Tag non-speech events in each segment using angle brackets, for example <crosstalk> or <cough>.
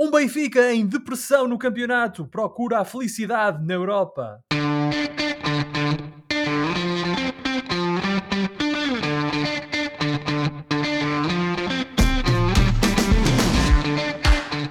Um Benfica em depressão no campeonato procura a felicidade na Europa.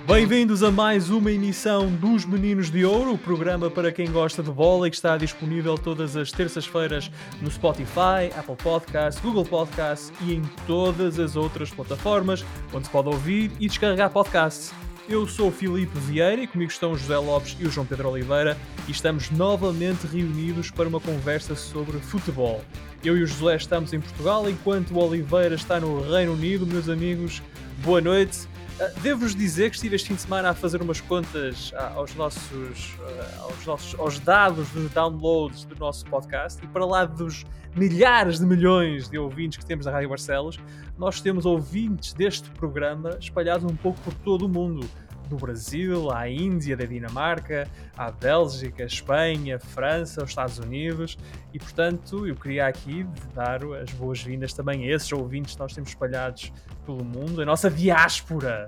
Bem-vindos a mais uma emissão dos Meninos de Ouro, o programa para quem gosta de bola e que está disponível todas as terças-feiras no Spotify, Apple Podcasts, Google Podcasts e em todas as outras plataformas onde se pode ouvir e descarregar podcasts. Eu sou o Filipe Vieira e comigo estão o José Lopes e o João Pedro Oliveira e estamos novamente reunidos para uma conversa sobre futebol. Eu e o José estamos em Portugal enquanto o Oliveira está no Reino Unido. Meus amigos, boa noite. Uh, Devo-vos dizer que estive este fim de semana a fazer umas contas uh, aos nossos, uh, aos nossos aos dados dos downloads do nosso podcast e para lá dos milhares de milhões de ouvintes que temos na Rádio Barcelos, nós temos ouvintes deste programa espalhados um pouco por todo o mundo. Do Brasil, à Índia, da Dinamarca, à Bélgica, Espanha, França, os Estados Unidos e, portanto, eu queria aqui dar as boas-vindas também a esses ouvintes que nós temos espalhados pelo mundo, a nossa diáspora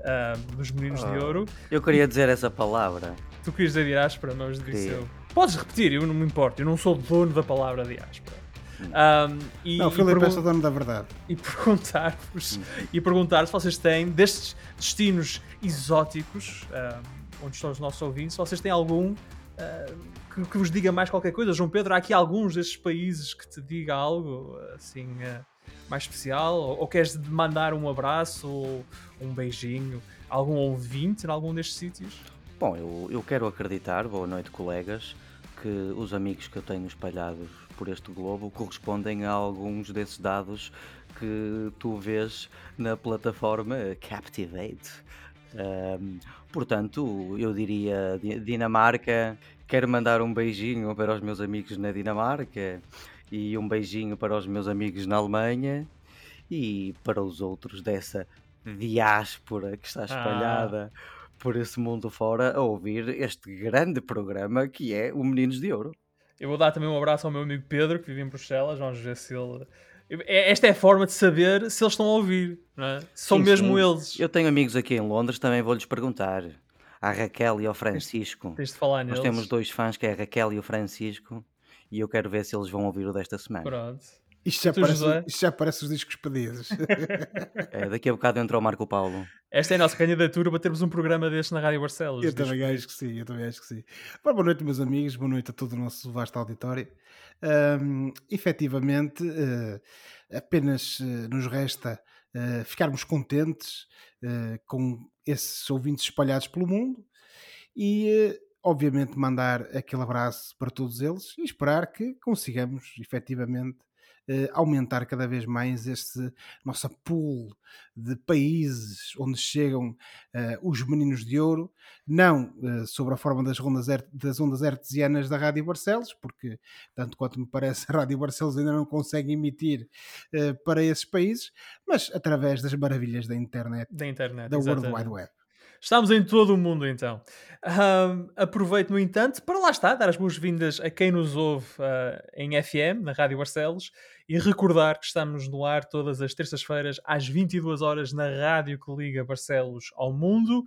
uh, dos Meninos Oh. de Ouro. Eu queria dizer essa palavra. Tu querias dizer diáspora, mas disse eu. Podes repetir, eu não me importo, eu não sou dono da palavra diáspora. Um, e, Não, o Filipe é só dono da verdade. e perguntar-vos e perguntar se vocês têm destes destinos exóticos ah, onde estão os nossos ouvintes, se vocês têm algum ah, que, que vos diga mais qualquer coisa. João Pedro, há aqui alguns destes países que te diga algo assim ah, mais especial? Ou, ou queres mandar um abraço ou um beijinho a algum ouvinte em algum destes sítios? Bom, eu, eu quero acreditar, boa noite, colegas, que os amigos que eu tenho espalhados por este globo correspondem a alguns desses dados que tu vês na plataforma Captivate. Ahm, portanto, eu diria Di- Dinamarca. Quero mandar um beijinho para os meus amigos na Dinamarca e um beijinho para os meus amigos na Alemanha e para os outros dessa diáspora que está espalhada por esse mundo fora a ouvir este grande programa que é o Meninos de Ouro. Eu vou dar também um abraço ao meu amigo Pedro, que vive em Bruxelas. Vamos ver se ele. É- Esta é a forma de saber se eles estão a ouvir, não é? São Sim, mesmo sim. eles. Eu tenho amigos aqui em Londres, também vou-lhes perguntar. À Raquel e ao Francisco. Tens de falar Nós neles. temos dois fãs que é a Raquel e o Francisco e eu quero ver se eles vão ouvir o desta semana. Pronto. Isto já, Tu, parece, isto já parece os discos pedidos. <laughs> É, daqui a bocado entra o Marco Paulo. Esta é a nossa candidatura para termos um programa deste na Rádio Barcelos. eu também acho que sim, eu também acho que sim. Bom, boa noite, meus amigos, boa noite a todo o nosso vasto auditório. Ahm, efetivamente, eh, apenas eh, nos resta eh, ficarmos contentes com esses ouvintes espalhados pelo mundo e, obviamente, mandar aquele abraço para todos eles e esperar que consigamos, efetivamente, eh, aumentar cada vez mais este nossa pool de países onde chegam eh, os meninos de ouro, não eh, sobre a forma das ondas, her- das ondas artesianas da Rádio Barcelos, porque, tanto quanto me parece, a Rádio Barcelos ainda não consegue emitir eh, para esses países, mas através das maravilhas da internet, Da internet. da World. Wide Web. Estamos em todo o mundo então. Ahm, aproveito, no entanto, para lá está, dar as boas-vindas a quem nos ouve ah, em FM, na Rádio Barcelos, e recordar que estamos no ar todas as terças-feiras às 22 horas na rádio que liga Barcelos ao mundo.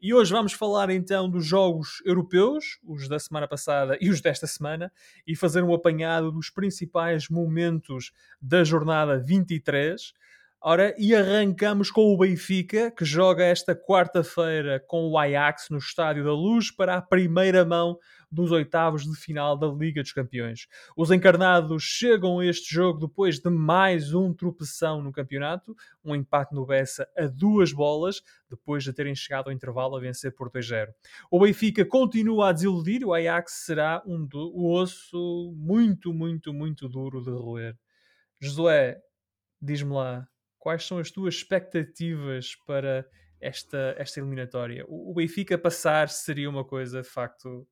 E hoje vamos falar então dos jogos europeus, os da semana passada e os desta semana, e fazer um apanhado dos principais momentos da jornada 23. Ora, e arrancamos com o Benfica, que joga esta quarta-feira com o Ajax no Estádio da Luz para a primeira mão dos oitavos de final da Liga dos Campeões. Os encarnados chegam a este jogo depois de mais um tropeção no campeonato, um empate no Bessa a duas bolas, depois de terem chegado ao intervalo a vencer por 2-0. O Benfica continua a desiludir, o Ajax será um um osso muito, muito, muito duro de roer. Josué, diz-me lá, quais são as tuas expectativas para esta, esta eliminatória? O, o Benfica passar seria uma coisa, de facto,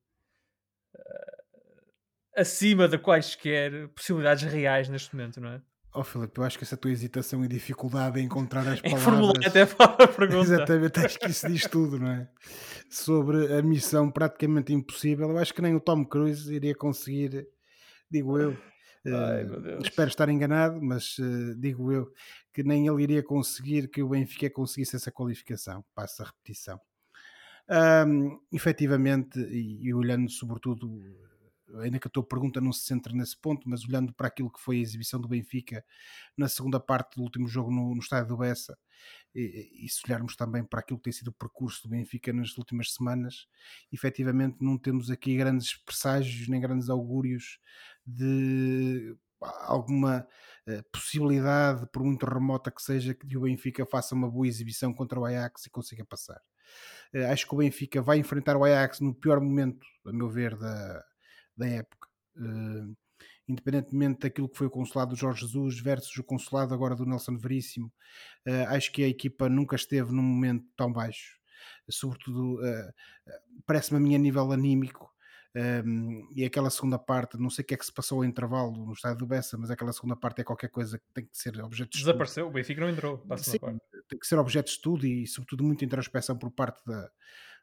eh, acima de quaisquer possibilidades reais neste momento, não é? Oh Filipe, eu acho que essa tua hesitação e dificuldade em encontrar as <laughs> Em palavras... formular até a pergunta. Exatamente, acho que isso diz tudo, não é? Sobre a missão praticamente impossível. Eu acho que nem o Tom Cruise iria conseguir, digo eu. Ai, eh, espero estar enganado, mas eh, digo eu que nem ele iria conseguir que o Benfica conseguisse essa qualificação. Passa a repetição. Um, efetivamente, e, e olhando sobretudo ainda que a tua pergunta não se centre nesse ponto, mas olhando para aquilo que foi a exibição do Benfica na segunda parte do último jogo no, no estádio do Bessa, e, e, se olharmos também para aquilo que tem sido o percurso do Benfica nas últimas semanas, efetivamente não temos aqui grandes presságios nem grandes augúrios de alguma uh, possibilidade, por muito remota que seja, que o Benfica faça uma boa exibição contra o Ajax e consiga passar. Uh, acho que o Benfica vai enfrentar o Ajax no pior momento, a meu ver, da, da época. Uh, independentemente daquilo que foi o consulado do Jorge Jesus versus o consulado agora do Nelson Veríssimo, acho que a equipa nunca esteve num momento tão baixo. Sobretudo, parece-me a mim a nível anímico. Um, e aquela segunda parte, não sei o que é que se passou ao intervalo no estádio do Bessa, mas aquela segunda parte é qualquer coisa que tem que ser objeto de estudo. Desapareceu, o Benfica não entrou. Sim, tem que ser objeto de estudo e, sobretudo, muita introspeção por parte da,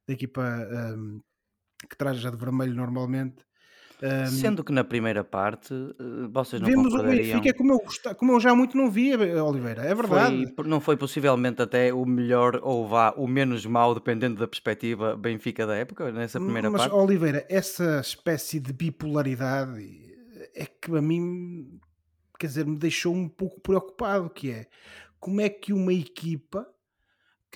da equipa um, que traz já de vermelho normalmente um, Sendo que na primeira parte eh, vocês não vimos o Benfica como eu, como eu já muito não via, Oliveira, é verdade. Foi, não foi possivelmente até o melhor ou vá o menos mau, dependendo da perspectiva Benfica da época, nessa primeira Mas, parte? Oliveira, essa espécie de bipolaridade é que a mim, quer dizer, me deixou um pouco preocupado, que é como é que uma equipa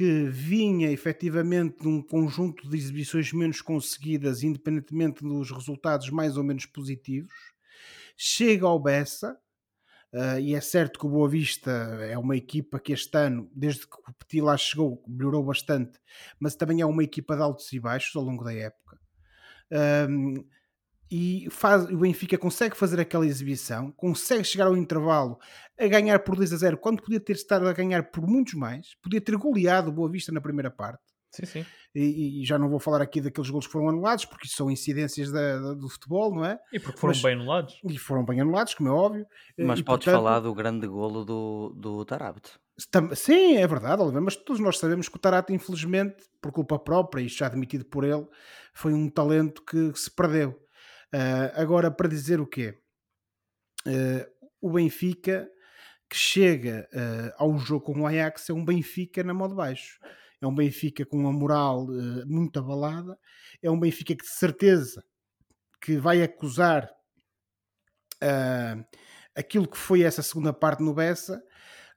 que vinha efetivamente de um conjunto de exibições menos conseguidas, independentemente dos resultados mais ou menos positivos, chega ao Bessa, uh, e é certo que o Boa Vista é uma equipa que este ano, desde que o Petit lá chegou, melhorou bastante, mas também é uma equipa de altos e baixos ao longo da época. E faz, o Benfica consegue fazer aquela exibição, consegue chegar ao intervalo a ganhar por 2 a 0, quando podia ter estado a ganhar por muitos mais, podia ter goleado Boa Vista na primeira parte. Sim, sim. E, e, já não vou falar aqui daqueles gols que foram anulados, porque são incidências da, da, do futebol, não é? E porque foram Mas, bem anulados. E foram bem anulados, como é óbvio. Mas e, podes portanto, falar do grande golo do, do Tarabt. Sim, é verdade, Oliver, mas todos nós sabemos que o Tarabt, infelizmente, por culpa própria, e já admitido por ele, foi um talento que se perdeu. Uh, agora, para dizer o quê? Uh, o Benfica que chega uh, ao jogo com o Ajax é um Benfica na modo baixo. É um Benfica com uma moral muito abalada. É um Benfica que de certeza que vai acusar aquilo que foi essa segunda parte no Bessa.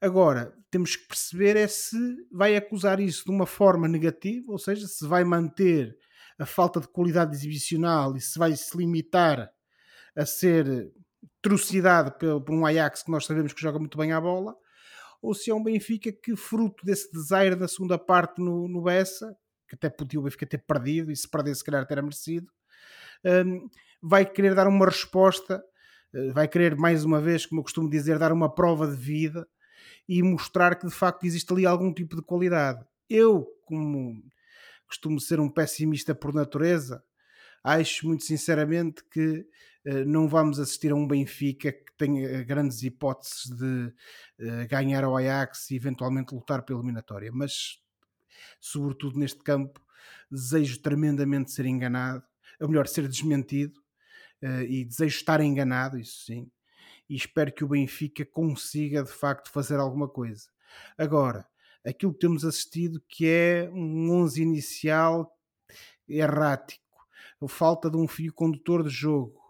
Agora, temos que perceber é se vai acusar isso de uma forma negativa, ou seja, se vai manter a falta de qualidade exibicional e se vai se limitar a ser trucidado por, um Ajax que nós sabemos que joga muito bem à bola, ou se é um Benfica que, fruto desse desaire da segunda parte no, no Bessa, que até podia o Benfica ter perdido e se perder, se calhar, ter merecido, um, vai querer dar uma resposta, eh, vai querer, mais uma vez, como eu costumo dizer, dar uma prova de vida e mostrar que de facto existe ali algum tipo de qualidade. Eu, como costumo ser um pessimista por natureza, acho muito sinceramente que uh, não vamos assistir a um Benfica que tenha grandes hipóteses de uh, ganhar ao Ajax e eventualmente lutar pela eliminatória, mas sobretudo neste campo desejo tremendamente ser enganado, ou melhor, ser desmentido e desejo estar enganado, isso sim, e espero que o Benfica consiga de facto fazer alguma coisa. Agora, aquilo que temos assistido que é um 11 inicial errático, falta de um fio condutor de jogo,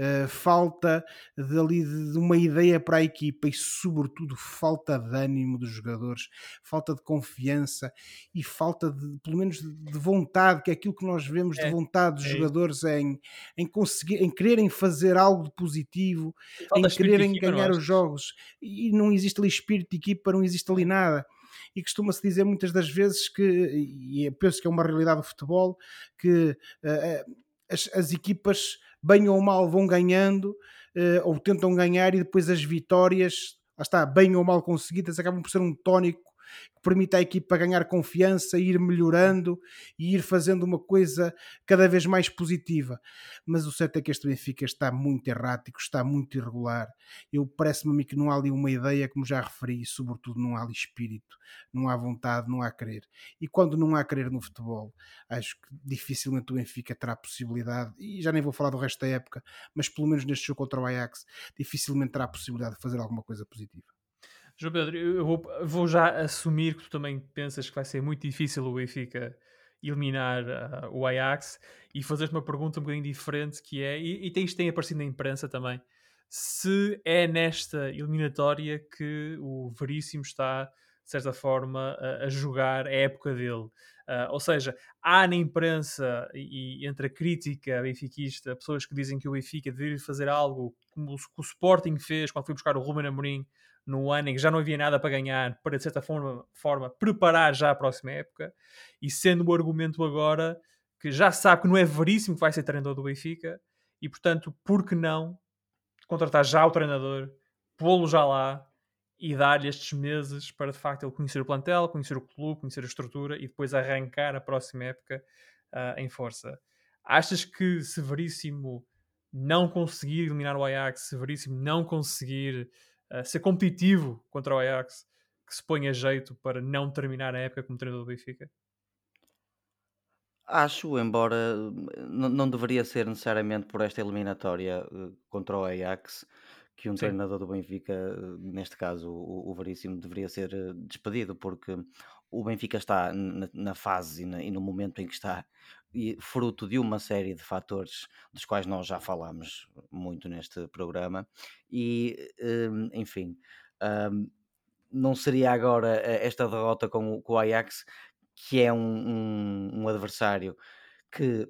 Uh, falta de, ali de, uma ideia para a equipa e, sobretudo, falta de ânimo dos jogadores, falta de confiança e falta de, pelo menos, de, vontade, que é aquilo que nós vemos é, de vontade dos é jogadores em, em conseguir, em quererem fazer algo de positivo, em quererem ganhar os jogos. E não existe ali espírito de equipa, não existe ali nada e costuma-se dizer muitas das vezes que, e penso que é uma realidade do futebol, que uh, as, as, equipas, bem ou mal, vão ganhando uh, ou tentam ganhar e depois as vitórias, lá está, bem ou mal conseguidas, acabam por ser um tónico que permite à equipa ganhar confiança, ir melhorando e ir fazendo uma coisa cada vez mais positiva. Mas o certo é que este Benfica está muito errático, está muito irregular. Eu parece-me que não há ali uma ideia, como já referi, e sobretudo não há ali espírito, não há vontade, não há querer. E quando não há querer no futebol, acho que dificilmente o Benfica terá possibilidade, e já nem vou falar do resto da época, mas pelo menos neste jogo contra o Ajax, dificilmente terá possibilidade de fazer alguma coisa positiva. João Pedro, eu vou, vou, já assumir que tu também pensas que vai ser muito difícil o Benfica eliminar uh, o Ajax e fazer-te uma pergunta um bocadinho diferente que é, e, e isto tem aparecido na imprensa também, se é nesta eliminatória que o Veríssimo está, de certa forma, a, a jogar a época dele. Uh, ou seja, há na imprensa e, e, entre a crítica benfiquista pessoas que dizem que o Benfica deveria fazer algo como o, o Sporting fez quando foi buscar o Ruben Amorim no ano em que já não havia nada para ganhar, para de certa forma, forma preparar já a próxima época, e sendo o argumento agora que já sabe que não é veríssimo que vai ser treinador do Benfica, e portanto, por que não contratar já o treinador, pô-lo já lá, e dar-lhe estes meses para de facto ele conhecer o plantel, conhecer o clube, conhecer a estrutura e depois arrancar a próxima época uh, em força. Achas que Severíssimo não conseguir eliminar o Ajax, Severíssimo não conseguir uh, ser competitivo contra o Ajax, que se põe a jeito para não terminar a época como treinador do Benfica? Acho, embora não deveria ser necessariamente por esta eliminatória uh, contra o Ajax, que um Sim. treinador do Benfica, neste caso o, o Veríssimo, deveria ser eh, despedido, porque o Benfica está na, na fase e, na, e, no momento em que está, fruto de uma série de fatores dos quais nós já falámos muito neste programa, e hum, enfim, hum, não seria agora eh, esta derrota com o, com o Ajax, que é um, um, um adversário que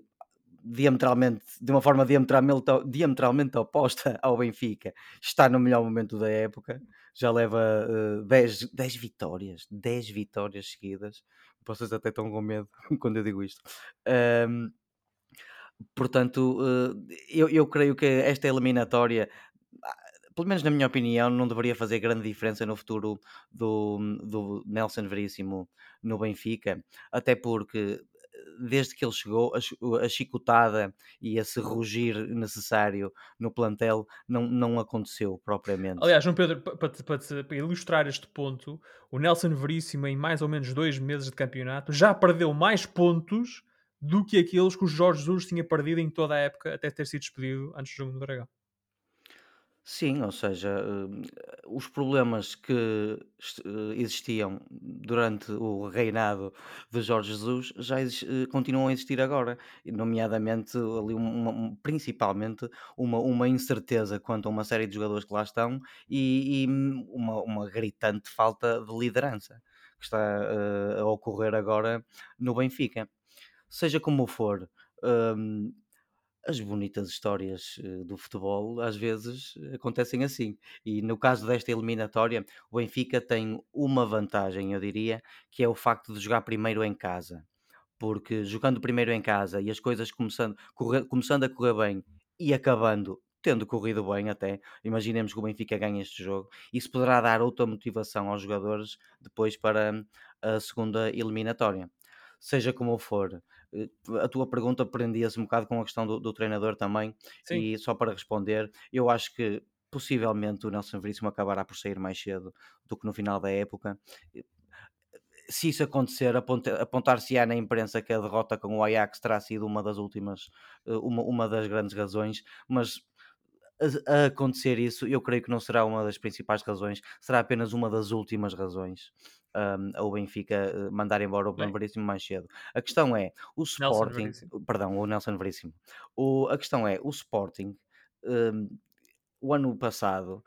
diametralmente, de uma forma diametralmente, diametralmente oposta ao Benfica, está no melhor momento da época, já leva 10 uh, 10 vitórias, 10 vitórias seguidas. Vocês até estão com medo <laughs> quando eu digo isto. Um, portanto, uh, eu, eu creio que esta eliminatória pelo menos na minha opinião, não deveria fazer grande diferença no futuro do, do Nelson Veríssimo no Benfica, até porque desde que ele chegou, a, a chicotada e esse rugir necessário no plantel não, não aconteceu propriamente. Aliás, João Pedro, para, para, para ilustrar este ponto, o Nelson Veríssimo, em mais ou menos dois meses de campeonato, já perdeu mais pontos do que aqueles que o Jorge Jesus tinha perdido em toda a época até ter sido despedido antes do jogo do Dragão. Sim, ou seja, hum, os problemas que eh, existiam durante o reinado de Jorge Jesus já eh, continuam a existir agora, nomeadamente ali uma- um- principalmente uma, uma incerteza quanto a uma série de jogadores que lá estão e, e uma, uma gritante falta de liderança que está eh, a ocorrer agora no Benfica. Seja como for, hum, as bonitas histórias eh, do futebol às vezes acontecem assim. E no caso desta eliminatória, o Benfica tem uma vantagem, eu diria, que é o facto de jogar primeiro em casa. Porque jogando primeiro em casa e as coisas começando, correr, começando a correr bem e acabando tendo corrido bem até, imaginemos que o Benfica ganha este jogo, isso poderá dar outra motivação aos jogadores depois para a segunda eliminatória. Seja como for, eh, a tua pergunta prendia-se um bocado com a questão do, do treinador também, Sim. e só para responder, eu acho que possivelmente o Nelson Veríssimo acabará por sair mais cedo do que no final da época. Se isso acontecer, apontar-se-á na imprensa que a derrota com o Ajax terá sido uma das últimas, eh, uma, uma das grandes razões, mas a, acontecer isso, eu creio que não será uma das principais razões, será apenas uma das últimas razões um, ao Benfica eh, mandar embora o Ben Veríssimo mais cedo. A questão é, o Sporting, perdão, o Nelson Veríssimo, o, a questão é, o Sporting, um, o ano passado,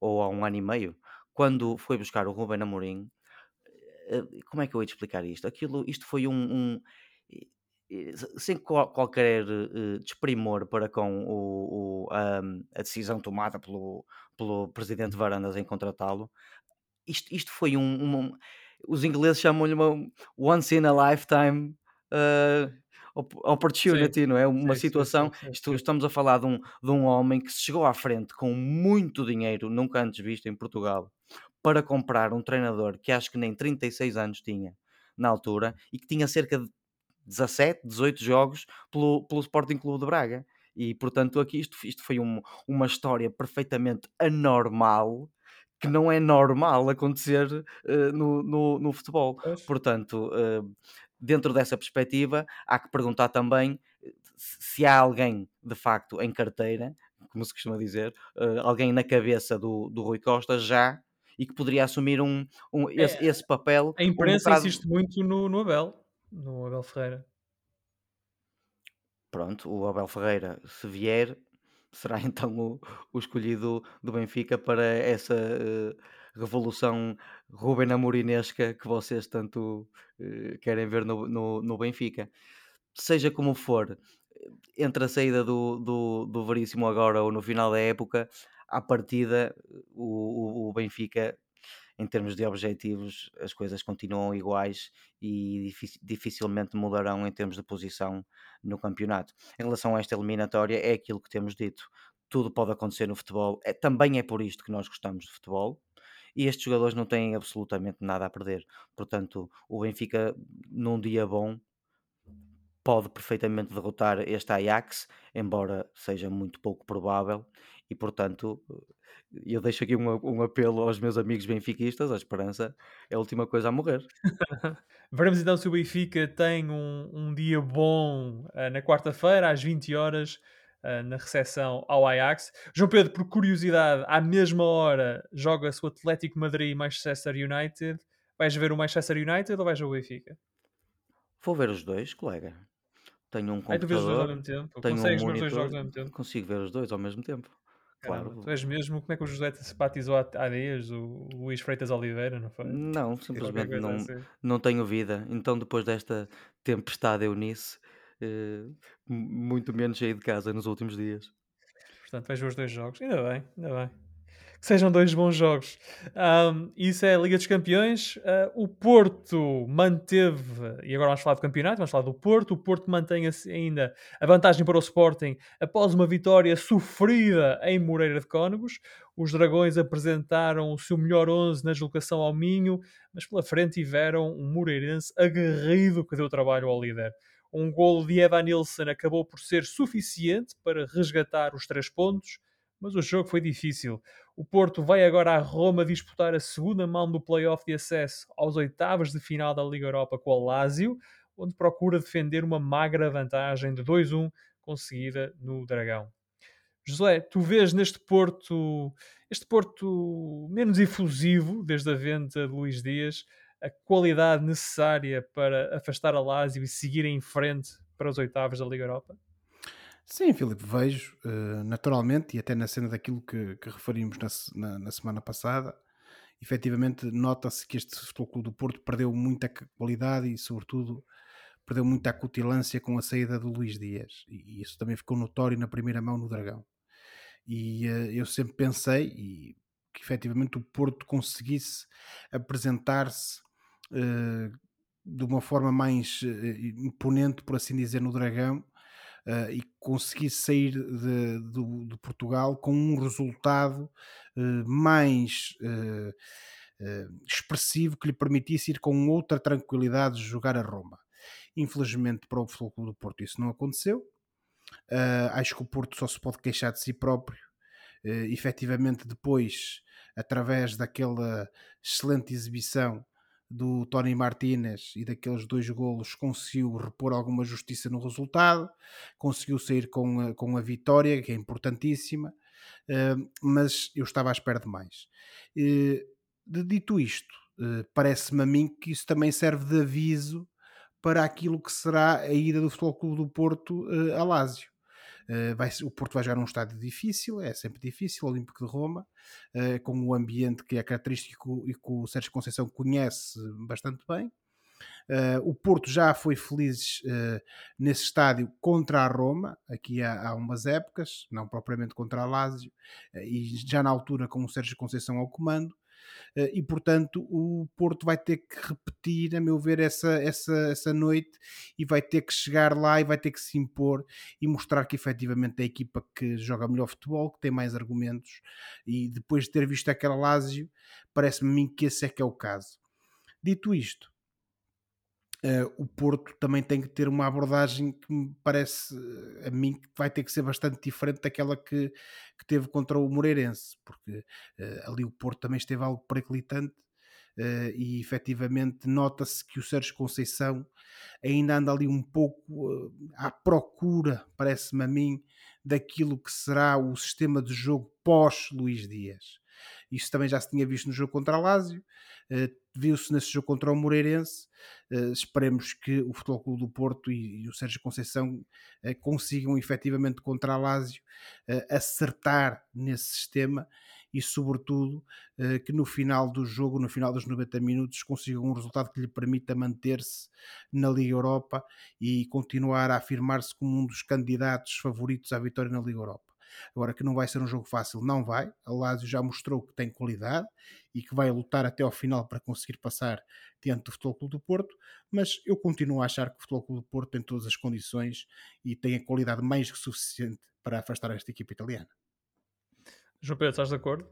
ou há um ano e meio, quando foi buscar o Ruben Amorim, eh, como é que eu ia te explicar isto? Aquilo, isto foi um, um sem qualquer uh, desprimor para com o, o um, a decisão tomada pelo, pelo presidente Varandas em contratá-lo, isto, isto foi um, um os ingleses chamam-lhe uma once in a lifetime uh, opportunity, sim, não é? Uma sim, situação. Sim, isto, estamos a falar de um, de um homem que se chegou à frente com muito dinheiro, nunca antes visto em Portugal, para comprar um treinador que acho que nem 36 anos tinha na altura e que tinha cerca de 17, 18 jogos pelo, pelo Sporting Clube de Braga. E portanto, aqui isto, isto foi um, uma história perfeitamente anormal que não é normal acontecer uh, no, no, no, futebol. Portanto, uh, dentro dessa perspectiva, há que perguntar também se há alguém de facto em carteira, como se costuma dizer, uh, alguém na cabeça do, do Rui Costa já e que poderia assumir um, um esse, é, esse, papel. A imprensa um insiste muito no, no Abel. no Abel Ferreira. Pronto, o Abel Ferreira, se vier, será então o, o escolhido do Benfica para essa uh, revolução Ruben Amorinesca que vocês tanto uh, querem ver no, no, no, Benfica. Seja como for, entre a saída do, do, do Veríssimo agora ou no final da época, à partida o, o, o Benfica em termos de objetivos, as coisas continuam iguais e dificilmente mudarão em termos de posição no campeonato. Em relação a esta eliminatória, é aquilo que temos dito. Tudo pode acontecer no futebol. É, também é por isto que nós gostamos de futebol. E estes jogadores não têm absolutamente nada a perder. Portanto, o Benfica, num dia bom, pode perfeitamente derrotar este Ajax, embora seja muito pouco provável. E, portanto, e eu deixo aqui um, um apelo aos meus amigos benfiquistas: a esperança é a última coisa a morrer. <laughs> Veremos então se o Benfica tem um, um dia bom uh, na quarta-feira, às 20 horas, uh, na recepção ao Ajax. João Pedro, por curiosidade, à mesma hora joga-se o Atlético Madrid e Manchester United. Vais ver o Manchester United ou vais ver o Benfica? Vou ver os dois, colega. Tenho um computador. Aí tu vês os dois ao mesmo tempo? Tenho Consegues um ver os dois monitor, jogos ao mesmo tempo? Consigo ver os dois ao mesmo tempo. Caramba, Claro. tu és mesmo, como é que o José se batizou há, há dias? O Luís Freitas Oliveira, não foi? Não, simplesmente não, assim. não tenho vida. Então, depois desta tempestade Eunice, eh, muito menos saí de casa nos últimos dias. Portanto, vejo os dois jogos. Ainda bem, ainda bem. Sejam dois bons jogos. Ahm, isso é a Liga dos Campeões. Ah, o Porto manteve, e agora vamos falar do campeonato, vamos falar do Porto. O Porto mantém assim ainda a vantagem para o Sporting após uma vitória sofrida em Moreira de Cónegos. Os Dragões apresentaram o seu melhor 11 na deslocação ao Minho, mas pela frente tiveram um Moreirense aguerrido que deu trabalho ao líder. Um golo de Evan Nilsson acabou por ser suficiente para resgatar os três pontos, mas o jogo foi difícil. O Porto vai agora a Roma disputar a segunda mão do play-off de acesso aos oitavos de final da Liga Europa com o Lazio, onde procura defender uma magra vantagem de 2-1 conseguida no Dragão. José, tu vês neste Porto, este Porto menos efusivo, desde a venda de Luís Dias, a qualidade necessária para afastar a Lazio e seguir em frente para os oitavos da Liga Europa? Sim, Filipe, vejo, eh, naturalmente, e até na cena daquilo que, que referimos na, na- na semana passada, efetivamente nota-se que este Futebol Clube do Porto perdeu muita qualidade e, sobretudo, perdeu muita acutilância com a saída do Luís Dias. E isso também ficou notório na primeira mão no Dragão. E eh, eu sempre pensei e, que efetivamente o Porto conseguisse apresentar-se eh, de uma forma mais imponente, por assim dizer, no Dragão eh, e conseguisse sair de, do- de Portugal com um resultado eh, mais eh, expressivo que lhe permitisse ir com outra tranquilidade jogar a Roma. Infelizmente para o Futebol do Porto isso não aconteceu. Uh, acho que o Porto só se pode queixar de si próprio. Uh, efetivamente, depois, através daquela excelente exibição do Tony Martínez e daqueles dois golos, conseguiu repor alguma justiça no resultado, conseguiu sair com a, com a vitória, que é importantíssima, uh, mas eu estava à espera de mais. De, dito isto, uh, parece-me a mim que isso também serve de aviso para aquilo que será a ida do Futebol Clube do Porto a Lásio. Uh, vai, o Porto vai jogar num estádio difícil, é sempre difícil, o Olímpico de Roma, uh, com o ambiente que é característico e que o Sérgio Conceição conhece bastante bem. Uh, o Porto já foi feliz nesse estádio contra a Roma, aqui há, há umas épocas, não propriamente contra a Lásio, e já na altura com o Sérgio Conceição ao comando e portanto o Porto vai ter que repetir, a meu ver, essa, essa, essa noite e vai ter que chegar lá e vai ter que se impor e mostrar que efetivamente é a equipa que joga melhor futebol, que tem mais argumentos e depois de ter visto aquela Lásio, parece-me que esse é que é o caso. Dito isto, Uh, o Porto também tem que ter uma abordagem que me parece a mim que vai ter que ser bastante diferente daquela que, que teve contra o Moreirense, porque uh, ali o Porto também esteve algo periclitante uh, e efetivamente nota-se que o Sérgio Conceição ainda anda ali um pouco à procura, parece-me a mim, daquilo que será o sistema de jogo pós-Luís Dias. Isso também já se tinha visto no jogo contra a Lásio viu-se nesse jogo contra o Moreirense. Uh, esperemos que o Futebol Clube do Porto e, e o Sérgio Conceição uh, consigam efetivamente contra a Lásio uh, acertar nesse sistema e, sobretudo, que no final do jogo, no final dos 90 minutos, consigam um resultado que lhe permita manter-se na Liga Europa e continuar a afirmar-se como um dos candidatos favoritos à vitória na Liga Europa. Agora que não vai ser um jogo fácil, não vai. A Lazio já mostrou que tem qualidade e que vai lutar até ao final para conseguir passar diante do Futebol Clube do Porto, mas eu continuo a achar que o Futebol Clube do Porto tem todas as condições e tem a qualidade mais que suficiente para afastar esta equipa italiana. João Pedro, estás de acordo?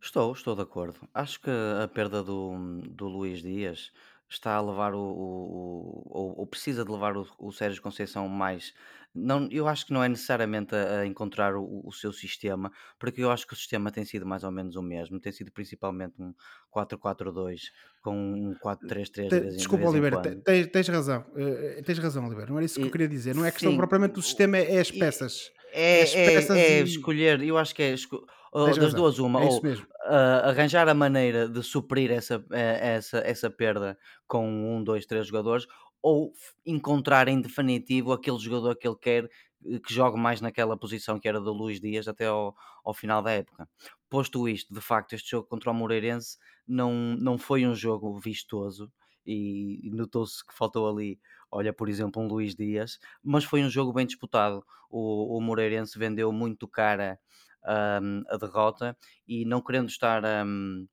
Estou, estou de acordo. Acho que a perda do, do Luís Dias está a levar o, o, o- ou, precisa de levar o, o Sérgio Conceição mais. Não, eu acho que não é necessariamente a, a encontrar o, o seu sistema, porque eu acho que o sistema tem sido mais ou menos o mesmo. Tem sido principalmente um 4-4-2 com um 4-3-3 de vez, Desculpa, Oliveira, tens, tens razão. Uh, tens razão, Oliveira. Não era isso que eu queria dizer. Não é questão sim, propriamente do sistema, é, é as peças. É, é, as peças é, é escolher, eu acho que é esco das razão. duas uma, é ou uh, arranjar a maneira de suprir essa, essa, essa perda com um, dois, três jogadores, ou encontrar em definitivo aquele jogador que ele quer eh, que jogue mais naquela posição que era do Luís Dias até ao, ao final da época. Posto isto, de facto, este jogo contra o Moreirense não, não foi um jogo vistoso e notou-se que faltou ali, olha, por exemplo, um Luís Dias, mas foi um jogo bem disputado. O, o Moreirense vendeu muito cara um, a derrota e não querendo estar um,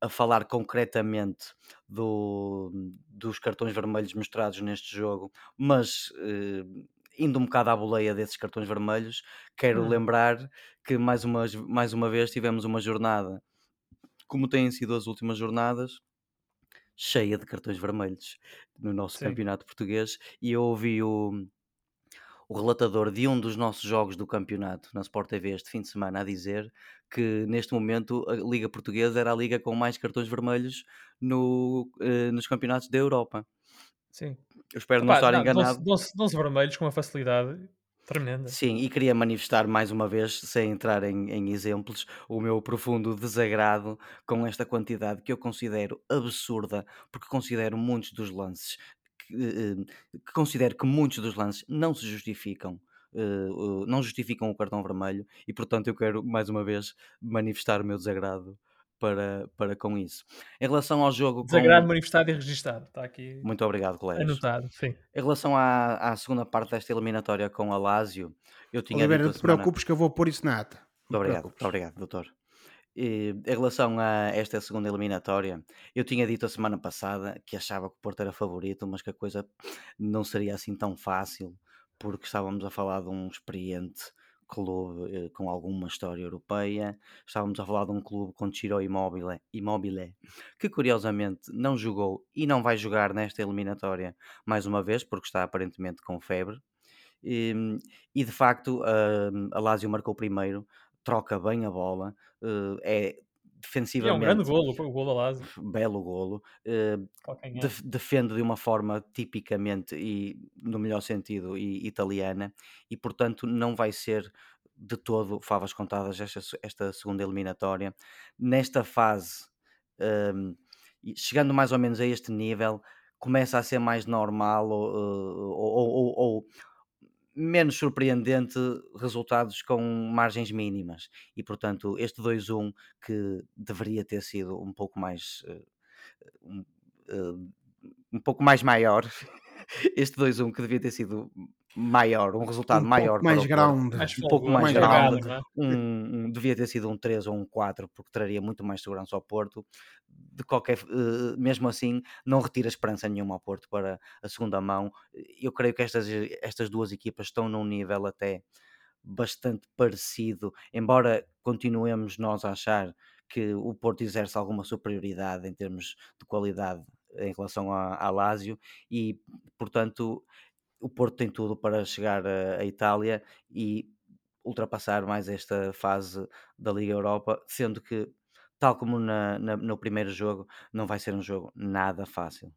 a falar concretamente do, dos cartões vermelhos mostrados neste jogo, mas uh, indo um bocado à boleia desses cartões vermelhos, quero hum. lembrar que mais uma, mais uma vez tivemos uma jornada, como têm sido as últimas jornadas, cheia de cartões vermelhos no nosso Sim. campeonato português, e eu ouvi o, o relatador de um dos nossos jogos do campeonato na Sport TV este fim de semana a dizer que neste momento a Liga Portuguesa era a liga com mais cartões vermelhos no, eh, nos campeonatos da Europa. Sim. Eu espero Opa, não estar não, enganado. Dão-se vermelhos com uma facilidade tremenda. Sim, e queria manifestar mais uma vez, sem entrar em, em, exemplos, o meu profundo desagrado com esta quantidade que eu considero absurda, porque considero muitos dos lances que, eh, que considero que muitos dos lances não se justificam. Uh, uh, não justificam o cartão vermelho e portanto eu quero mais uma vez manifestar o meu desagrado para, para com isso. Em relação ao jogo. Desagrado com... manifestado e registado. Está aqui. Muito obrigado, colegas. Anotado, sim. Em relação à, à segunda parte desta eliminatória com a Lazio, eu tinha. Oliveira, não te semana... preocupes que eu vou pôr isso na ata. Muito obrigado, muito obrigado, doutor. E, em relação a esta segunda eliminatória, eu tinha dito a semana passada que achava que o Porto era favorito, mas que a coisa não seria assim tão fácil, porque estávamos a falar de um experiente clube eh, com alguma história europeia, estávamos a falar de um clube com Ciro Immobile, Immobile, que curiosamente não jogou e não vai jogar nesta eliminatória mais uma vez, porque está aparentemente com febre. E, e de facto, a, a Lazio marcou primeiro, troca bem a bola, uh, é defensivamente. E é um grande golo, o golo Lazio. Belo golo. Uh, de, defende de uma forma tipicamente e no melhor sentido e italiana e portanto não vai ser de todo favas contadas esta, esta segunda eliminatória. Nesta fase, um, chegando mais ou menos a este nível, começa a ser mais normal ou, ou, ou, ou menos surpreendente resultados com margens mínimas. E portanto este 2-1 que deveria ter sido um pouco mais uh, um, uh, um, pouco mais maior <laughs> este 2-1 que devia ter sido maior, um resultado um maior mais ground, um pouco mais, mais ground, é? um, um, devia ter sido um 3 ou um 4 porque traria muito mais segurança ao Porto. De qualquer, uh, mesmo assim não retira esperança nenhuma ao Porto para a segunda mão, eu creio que estas, estas duas equipas estão num nível até bastante parecido, embora continuemos nós a achar que o Porto exerce alguma superioridade em termos de qualidade em relação a, a Lazio e portanto o Porto tem tudo para chegar à Itália e ultrapassar mais esta fase da Liga Europa, sendo que, tal como na, na, no primeiro jogo, não vai ser um jogo nada fácil.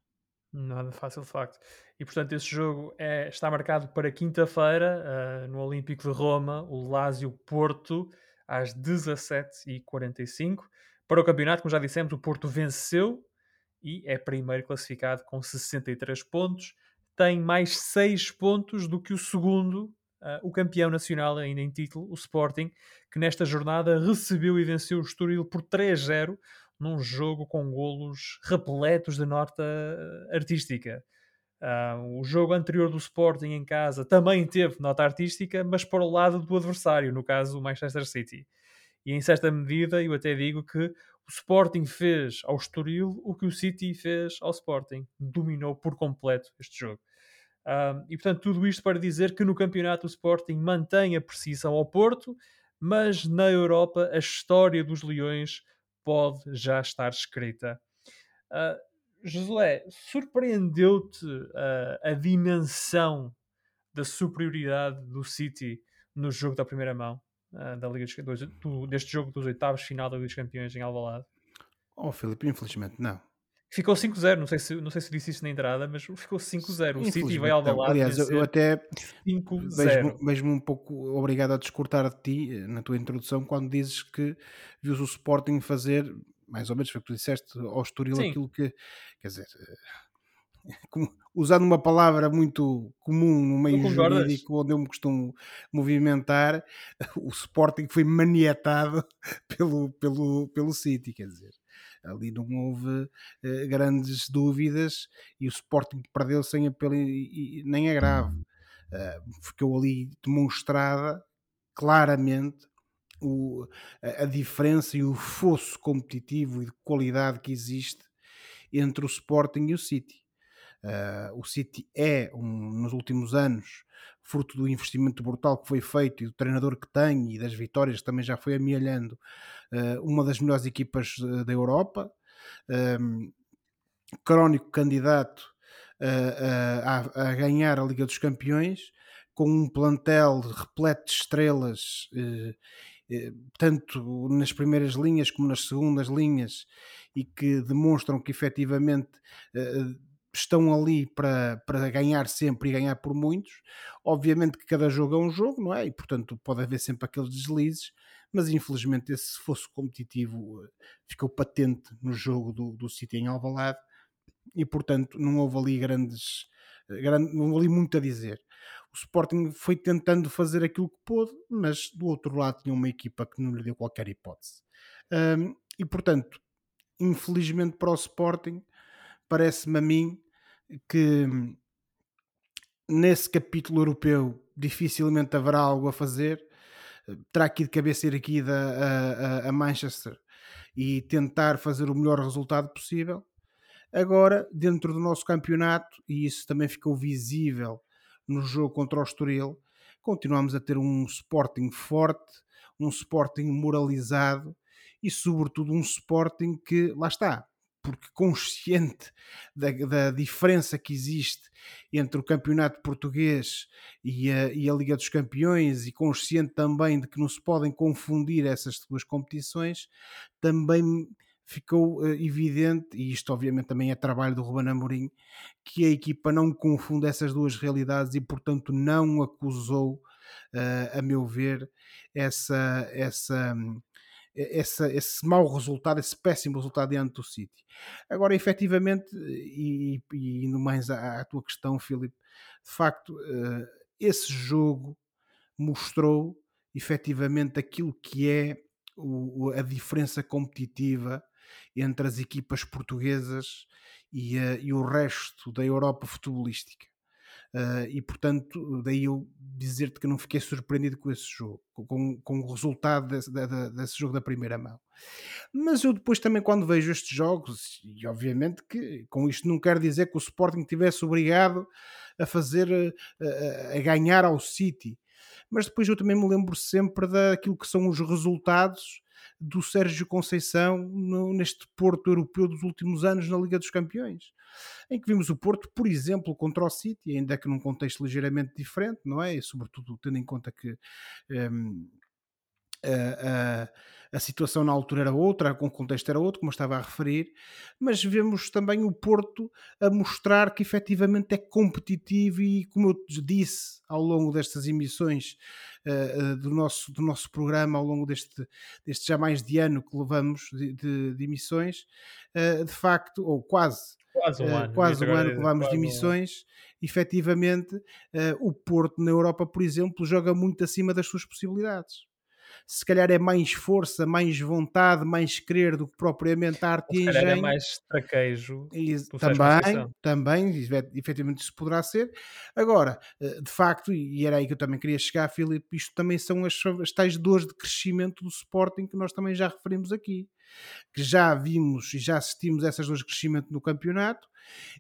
Nada fácil, de facto. E portanto, esse jogo é, está marcado para quinta-feira, uh, no Olímpico de Roma, o Lazio Porto, às 17h45. Para o campeonato, como já dissemos, o Porto venceu e é primeiro classificado com 63 pontos. Tem mais 6 pontos do que o segundo, uh, o campeão nacional ainda em título, o Sporting, que nesta jornada recebeu e venceu o Estoril por 3-0 num jogo com golos repletos de nota artística. Uh, o jogo anterior do Sporting em casa também teve nota artística, mas para o lado do adversário, no caso o Manchester City. E em certa medida eu até digo que o Sporting fez ao Estoril o que o City fez ao Sporting. Dominou por completo este jogo. E portanto, tudo isto para dizer que no campeonato o Sporting mantém a precisão ao Porto, mas na Europa a história dos Leões pode já estar escrita. Uh, Josué, surpreendeu-te uh, a dimensão da superioridade do City no jogo da primeira mão uh, da Liga dos, do, deste jogo dos oitavos final da Liga dos Campeões em Alvalade? Oh, Filipe, infelizmente não. Ficou 5-0, não sei, se, não sei se disse isso na entrada, mas ficou 5-0. O City veio ao balado. Aliás, eu, até vejo-me um pouco obrigado a descortar de ti eh, na tua introdução quando dizes que viu o Sporting fazer, mais ou menos foi o que tu disseste, ao Estoril Sim. aquilo que, quer dizer, eh, <laughs> como, usando uma palavra muito comum no meio jurídico onde eu me costumo movimentar, <laughs> o Sporting foi maniatado <laughs> pelo, pelo, pelo City, quer dizer ali não houve uh, grandes dúvidas e o Sporting perdeu sem apelo e, e, nem é grave. Uh, ficou ali demonstrada claramente o, a, a, diferença e o fosso competitivo e de qualidade que existe entre o Sporting e o City. Uh, o City é, um, nos últimos anos, fruto do investimento brutal que foi feito e do treinador que tem e das vitórias que também já foi amealhando, uh, uma das melhores equipas uh, da Europa, um, ehm, crónico candidato a, a, ganhar a Liga dos Campeões, com um plantel repleto de estrelas, tanto nas primeiras linhas como nas segundas linhas, e que demonstram que efetivamente estão ali para, para ganhar sempre e ganhar por muitos. Obviamente que cada jogo é um jogo, não é? E portanto pode haver sempre aqueles deslizes, mas infelizmente esse fosse competitivo eh, ficou patente no jogo do, do City em Alvalade e portanto não houve ali grandes, eh, grande, não houve ali muito a dizer. O Sporting foi tentando fazer aquilo que pôde, mas do outro lado tinha uma equipa que não lhe deu qualquer hipótese. Um, e portanto, infelizmente para o Sporting, parece-me a mim que nesse capítulo europeu dificilmente haverá algo a fazer. Terá aqui de cabeça ir aqui da, a, a, Manchester e tentar fazer o melhor resultado possível. Agora, dentro do nosso campeonato, e isso também ficou visível no jogo contra o Estoril, continuamos a ter um Sporting forte, um Sporting moralizado e, sobretudo, um Sporting que, lá está, porque consciente da, da, diferença que existe entre o campeonato português e a, e a, Liga dos Campeões e consciente também de que não se podem confundir essas duas competições, também ficou uh, evidente, e isto obviamente também é trabalho do Ruben Amorim, que a equipa não confunde essas duas realidades e portanto não acusou, uh, a meu ver, essa, essa essa, esse mau resultado, esse péssimo resultado diante do City. Agora, efetivamente, e, e indo mais à, à tua questão, Filipe, de facto, uh, esse jogo mostrou efetivamente aquilo que é o, a diferença competitiva entre as equipas portuguesas e, uh, e o resto da Europa futebolística. Uh, e portanto, daí eu dizer-te que não fiquei surpreendido com esse jogo, com, com o resultado desse, desse, jogo da primeira mão. Mas eu depois também, quando vejo estes jogos, e obviamente que com isto não quero dizer que o Sporting tivesse obrigado a fazer, a, eh, a ganhar ao City, mas depois eu também me lembro sempre daquilo que são os resultados do Sérgio Conceição no, neste Porto europeu dos últimos anos na Liga dos Campeões, em que vimos o Porto, por exemplo, contra o City, ainda que num contexto ligeiramente diferente, não é? E sobretudo tendo em conta que um, a, a situação na altura era outra, o contexto era outro, como eu estava a referir, mas vemos também o Porto a mostrar que efetivamente é competitivo e, como eu disse ao longo destas emissões uh, uh, do, nosso, do nosso programa, ao longo deste, deste já mais de ano que levamos de, de, de emissões, uh, de facto, ou quase quase um ano, quase um ano que levamos de emissões, um efetivamente, o Porto na Europa, por exemplo, joga muito acima das suas possibilidades se calhar é mais força, mais vontade, mais querer do que propriamente a arte e engenho. é mais traquejo. E, também, também, efetivamente isso poderá ser. Agora, eh, de facto, e era aí que eu também queria chegar, Filipe, isto também são as, as tais dores de crescimento do Sporting que nós também já referimos aqui que já vimos e já assistimos essas duas de crescimento no campeonato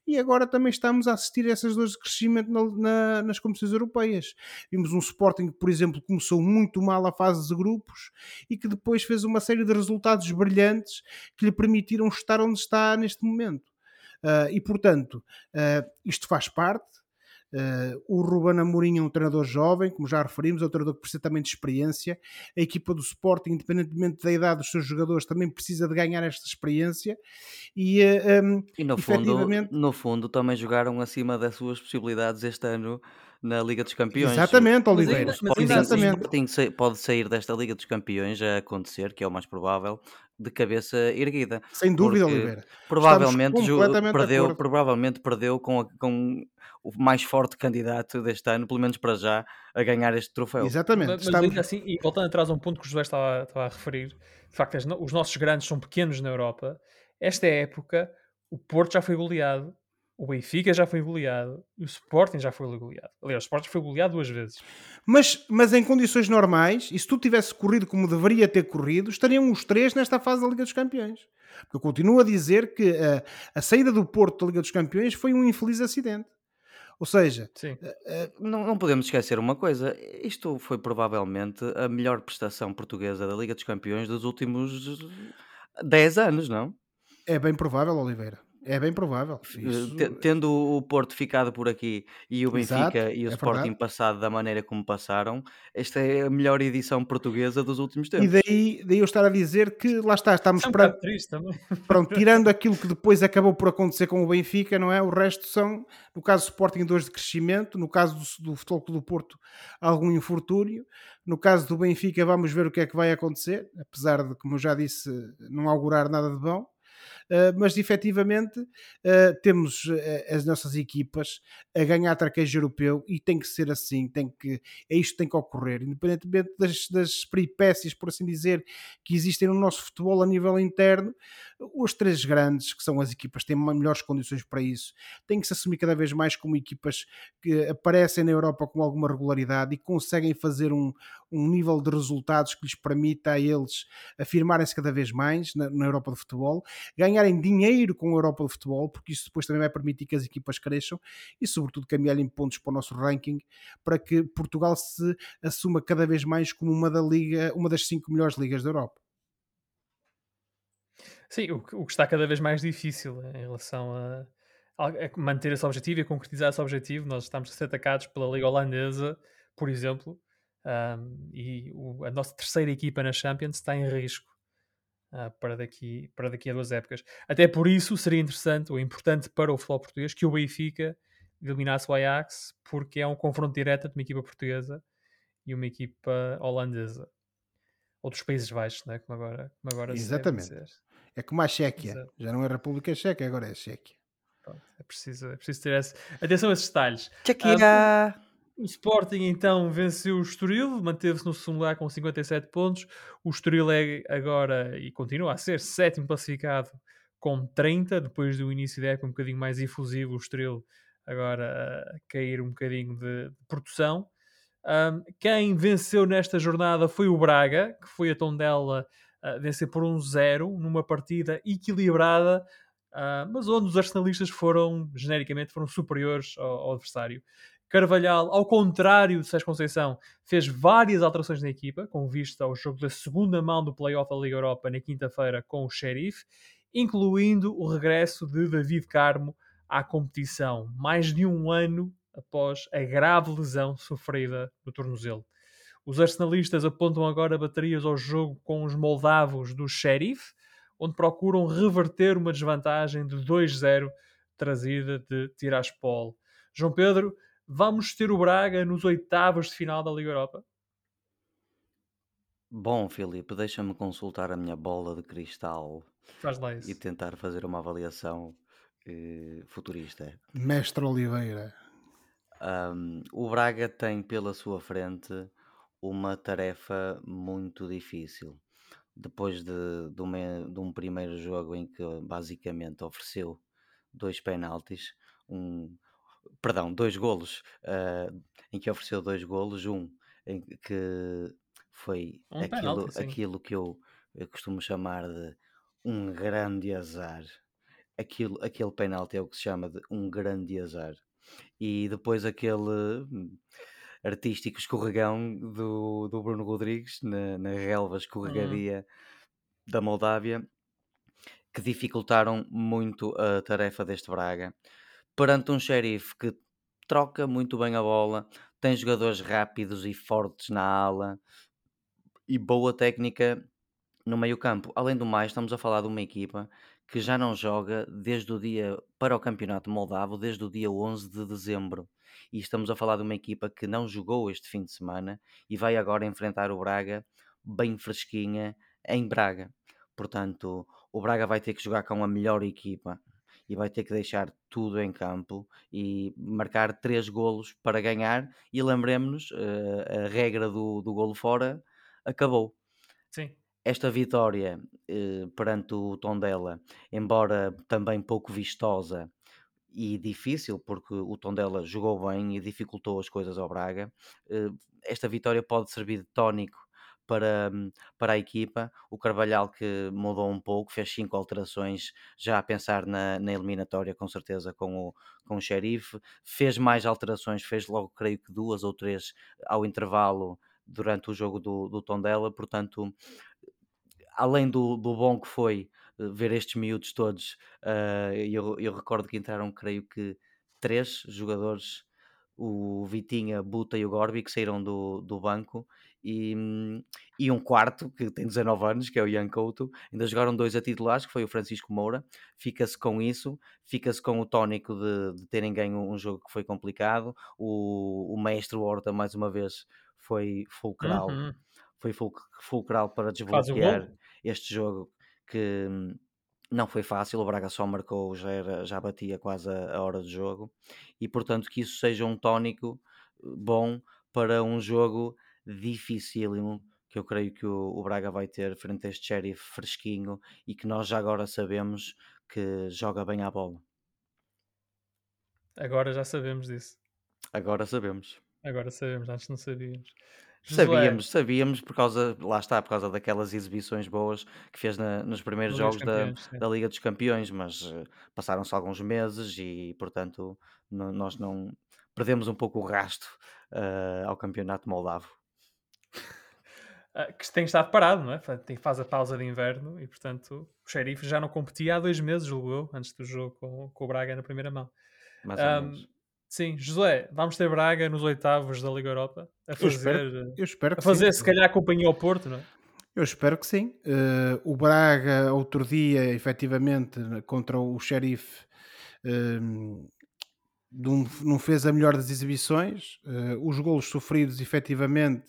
e agora também estamos a assistir a essas duas de crescimento na, na, nas competições europeias. Vimos um Sporting que, por exemplo, começou muito mal a fase de grupos e que depois fez uma série de resultados brilhantes que lhe permitiram estar onde está neste momento. Uh, e portanto, uh, isto faz parte, Uh, o Ruben Amorim é um treinador jovem, como já referimos, é um treinador que precisa também de experiência. A equipa do Sporting, independentemente da idade dos seus jogadores, também precisa de ganhar esta experiência. E, uh, eh, um, ehm, e no, efetivamente... fundo, no fundo também jogaram acima das suas possibilidades este ano na Liga dos Campeões. Exatamente, Oliveira. Mas, mas, exatamente. O Sporting pode sair desta Liga dos Campeões a acontecer, que é o mais provável, de cabeça erguida. Sem dúvida, Oliveira. Provavelmente, perdeu, provavelmente perdeu com, a, com o mais forte candidato deste ano, pelo menos para já, a ganhar este troféu. Exatamente. Mas, mas ainda assim, e voltando atrás a um ponto que o José estava, estava a referir, de facto, os nossos grandes são pequenos na Europa. Esta época, o Porto já foi goleado, o Benfica já foi goleado e o Sporting já foi goleado. Aliás, o Sporting foi goleado duas vezes. Mas, mas em condições normais, e se tu tivesse corrido como deveria ter corrido, estariam os três nesta fase da Liga dos Campeões. Porque eu continuo a dizer que a, a saída do Porto da Liga dos Campeões foi um infeliz acidente. Ou seja, uh, uh, não, não, podemos esquecer uma coisa: isto foi provavelmente a melhor prestação portuguesa da Liga dos Campeões dos últimos 10 anos, não? É bem provável, Oliveira. É bem provável. Isso... Tendo o Porto ficado por aqui e o Benfica Exato, e o é Sporting verdade. passado da maneira como passaram, esta é a melhor edição portuguesa dos últimos tempos. E daí, daí eu estar a dizer que lá está, estamos é um para. Pronto, <laughs> tirando aquilo que depois acabou por acontecer com o Benfica, não é? O resto são, no caso do Sporting, dois de crescimento, no caso do, do Futebol do Porto, algum infortúnio. No caso do Benfica, vamos ver o que é que vai acontecer, apesar de, como eu já disse, não augurar nada de bom. Ah, mas efetivamente uh, temos uh, as nossas equipas a ganhar traquejo europeu e tem que ser assim, tem que, é isto que tem que ocorrer, independentemente das, das peripécias, por assim dizer, que existem no nosso futebol a nível interno, os três grandes, que são as equipas têm melhores condições para isso, têm que se assumir cada vez mais como equipas que aparecem na Europa com alguma regularidade e conseguem fazer um, um nível de resultados que lhes permita a eles afirmarem-se cada vez mais na, na Europa de futebol, ganharem dinheiro com a Europa de futebol, porque isso depois também vai permitir que as equipas cresçam e, sobretudo, caminharem pontos para o nosso ranking para que Portugal se assuma cada vez mais como uma, da liga, uma das cinco melhores ligas da Europa. Sim, o, o que está cada vez mais difícil em relação a, a, manter esse objetivo e a concretizar esse objetivo. Nós estamos a ser atacados pela Liga Holandesa, por exemplo, um, e o, a nossa terceira equipa na Champions está em risco uh, para, daqui, para daqui a duas épocas. Até por isso seria interessante ou importante para o futebol português que o Benfica eliminasse o Ajax, porque é um confronto direto de uma equipa portuguesa e uma equipa holandesa. Ou dos Países Baixos, né? como agora, como agora Exatamente. se é como a Chequia. Exato. Já não é República Checa, agora é a Chequia. é, preciso, é preciso ter esse... atenção a esses detalhes. Chequia! Um, o Sporting então venceu o Estoril, manteve-se no segundo lugar com 57 pontos. O Estoril é agora e continua a ser sétimo classificado com 30, depois do início da época um bocadinho mais efusivo, o Estoril agora a cair um bocadinho de, produção. Um, quem venceu nesta jornada foi o Braga, que foi a Tondela vencer por um zero numa partida equilibrada, uh, mas onde os arsenalistas foram, genericamente, foram superiores ao, ao adversário. Carvalhal, ao contrário de Sérgio Conceição, fez várias alterações na equipa, com vista ao jogo da segunda mão do Playoff da Liga Europa na quinta-feira com o Sheriff, incluindo o regresso de David Carmo à competição, mais de um ano após a grave lesão sofrida no tornozelo. Os arsenalistas apontam agora baterias ao jogo com os moldavos do Sheriff, onde procuram reverter uma desvantagem de 2-0 trazida de Tiraspol. João Pedro, vamos ter o Braga nos oitavos de final da Liga Europa? Bom, Filipe, deixa-me consultar a minha bola de cristal Faz lá e tentar fazer uma avaliação eh, futurista. Mestre Oliveira. Um, o Braga tem pela sua frente uma tarefa muito difícil. Depois de, de, uma- de um primeiro jogo em que basicamente ofereceu dois penaltis, um, perdão, dois golos, ah, em que ofereceu dois golos, um em que foi Um aquilo, penalti, aquilo que eu, eu costumo chamar de um grande azar. Aquilo, aquele penalti é o que se chama de um grande azar. E depois aquele hum, artístico escorregão do, do Bruno Rodrigues na, na relva escorregadia da Moldávia que dificultaram muito a tarefa deste Braga perante um xerife que troca muito bem a bola, tem jogadores rápidos e fortes na ala e boa técnica no meio-campo. Além do mais, estamos a falar de uma equipa que já não joga desde o dia para o Campeonato Moldavo, desde o dia 11 de dezembro. E estamos a falar de uma equipa que não jogou este fim de semana e vai agora enfrentar o Braga bem fresquinha em Braga. Portanto, o Braga vai ter que jogar com a melhor equipa e vai ter que deixar tudo em campo e marcar três golos para ganhar. E lembremos-nos, eh, a regra do, do golo fora acabou Sim. esta vitória eh, perante o Tondela, embora também pouco vistosa e difícil, porque o Tondela jogou bem e dificultou as coisas ao Braga, eh, esta vitória pode servir de tónico para, hum, para a equipa. O Carvalhal que mudou um pouco, fez cinco alterações já a pensar na, na eliminatória, com certeza, com o, com o Xerife. Fez mais alterações, fez logo, creio que duas ou três ao intervalo durante o jogo do, do Tondela, portanto, além do, do bom que foi eh, ver estes miúdos todos, eh, eu, eu recordo que entraram, creio que, três jogadores, o Vitinha, Buta e o Gorbi, que saíram do, do banco, e, hum, e um quarto, que tem 19 anos, que é o Ian Couto, ainda jogaram dois a titulares, que foi o Francisco Moura, fica-se com isso, fica-se com o tónico de, de terem ganho um jogo que foi complicado, o, o mestre Horta, mais uma vez, foi fulcral, Uhum. foi ful- fulcral para desbloquear este jogo que hum, não foi fácil, o Braga só marcou, já, era, já batia quase a, a hora de jogo, e portanto que isso seja um tónico eh, bom para um jogo dificílimo, que eu creio que o, o Braga vai ter frente a este Sheriff fresquinho e que nós já agora sabemos que joga bem à bola. Agora já sabemos disso. Agora sabemos. Agora sabemos, antes não sabíamos. Josué, Sabíamos, sabíamos por causa, lá está, por causa daquelas exibições boas que fez na- nos primeiros Liga jogos da, Campeões, da Liga dos Campeões, mas eh, passaram-se alguns meses e, portanto, nós não perdemos um pouco o rasto eh, ao Campeonato Moldavo. Ah, que tem estado parado, não é? Faz a pausa de inverno e, portanto, o Xerife já não competia há dois meses, julgo eu, antes do jogo com, com o Braga na primeira mão. Mais ou Ahm, menos. sim, José, vamos ter Braga nos oitavos da Liga Europa a Eu fazer, espero, eu espero a fazer sim. se calhar, companhia ao Porto, não é? Eu espero que sim. Eh, o Braga, outro dia, efetivamente, contra o Sheriff, eh, não, fez a melhor das exibições. Eh, os golos sofridos, efetivamente,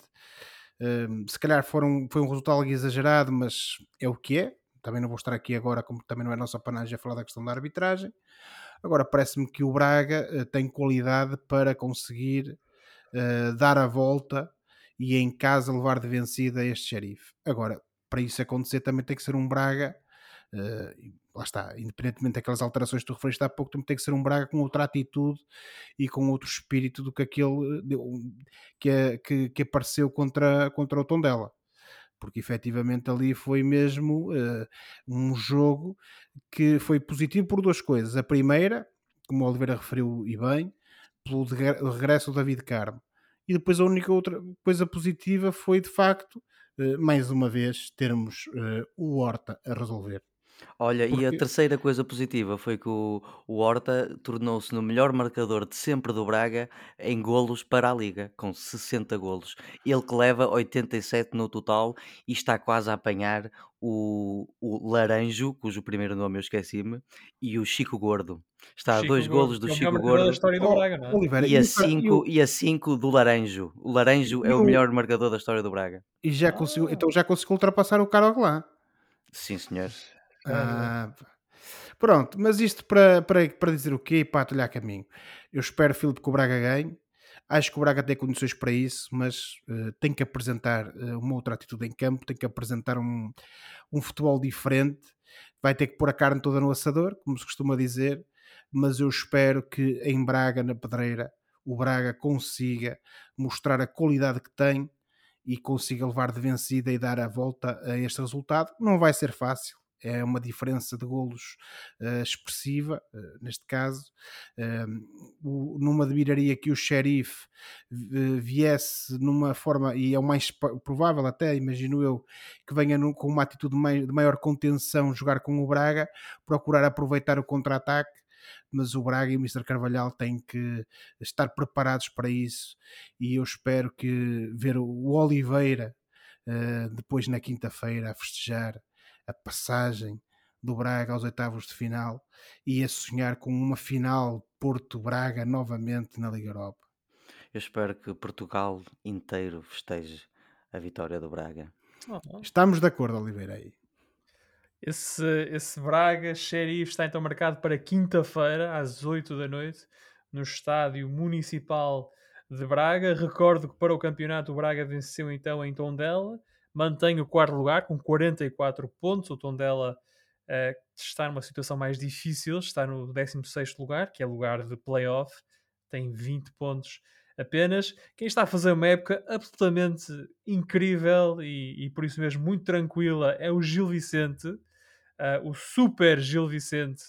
se calhar foram, foi um resultado algo exagerado, mas é o que é. Também não vou estar aqui agora, como também não é nossa panagem, a falar da questão da arbitragem. Agora, parece-me que o Braga eh, tem qualidade para conseguir eh, dar a volta e em casa levar de vencida este xerife. Agora, para isso acontecer, também tem que ser um Braga. eh, lá está, independentemente daquelas alterações que tu referiste há pouco, também tem que ser um Braga com outra atitude e com outro espírito do que aquele um, que, é- que, que apareceu contra, contra o Tondela. Porque efetivamente ali foi mesmo eh, um jogo que foi positivo por duas coisas. A primeira, como o Oliveira referiu e bem, pelo regresso do David Carmo. E depois a única outra coisa positiva foi de facto, eh, mais uma vez, termos eh, o Horta a resolver. Olha, e a Porque terceira coisa positiva foi que o, o Horta tornou-se no melhor marcador de sempre do Braga em golos para a Liga, com 60 golos. Ele que leva 87 no total e está quase a apanhar o, o Laranjo, cujo primeiro nome eu esqueci-me, e o Chico Gordo. Está a Chico dois Gordo, golos do que é o melhor Chico marcador da Gordo história do oh, Braga, não é? Oliveira, e a e, o Car- e 5 o- e a cinco do Laranjo. O Laranjo é e o o- melhor marcador da história do Braga. e já conseguiu, então já conseguiu ultrapassar o Carlos lá. Sim, senhor. Ah, pronto, mas isto para, para, para dizer o quê? Para atalhar caminho. Eu espero, Filipe, que o Braga ganhe. Acho que o Braga tem condições para isso, mas eh, tem que apresentar eh, uma outra atitude em campo, tem que apresentar um, um futebol diferente. Vai ter que pôr a carne toda no assador, como se costuma dizer, mas eu espero que em Braga, na Pedreira, o Braga consiga mostrar a qualidade que tem e consiga levar de vencida e dar a volta a este resultado. Não vai ser fácil, é uma diferença de golos uh, expressiva, uh, neste caso. Uh, não me admiraria que o xerife viesse numa forma, e é o mais provável até, imagino eu, que venha com uma atitude de maior contenção jogar com o Braga, procurar aproveitar o contra-ataque mas o Braga e o Mr. Carvalhal têm que estar preparados para isso e eu espero que ver o Oliveira depois na quinta-feira a festejar a passagem do Braga aos oitavos de final e a sonhar com uma final Porto-Braga novamente na Liga Europa. Eu espero que Portugal inteiro festeje a vitória do Braga. Oh. Estamos de acordo, Oliveira. Aí. Esse, esse Braga Xerife está então marcado para quinta-feira, às 8 da noite, no Estádio Municipal de Braga. Recordo que para o campeonato o Braga venceu então em Tondela, mantém o quarto lugar com 44 pontos. O Tondela uh, está numa situação mais difícil, está no 16 lugar, que é lugar de playoff, tem 20 pontos apenas. Quem está a fazer uma época absolutamente incrível e, e por isso mesmo muito tranquila é o Gil Vicente, uh, o super Gil Vicente,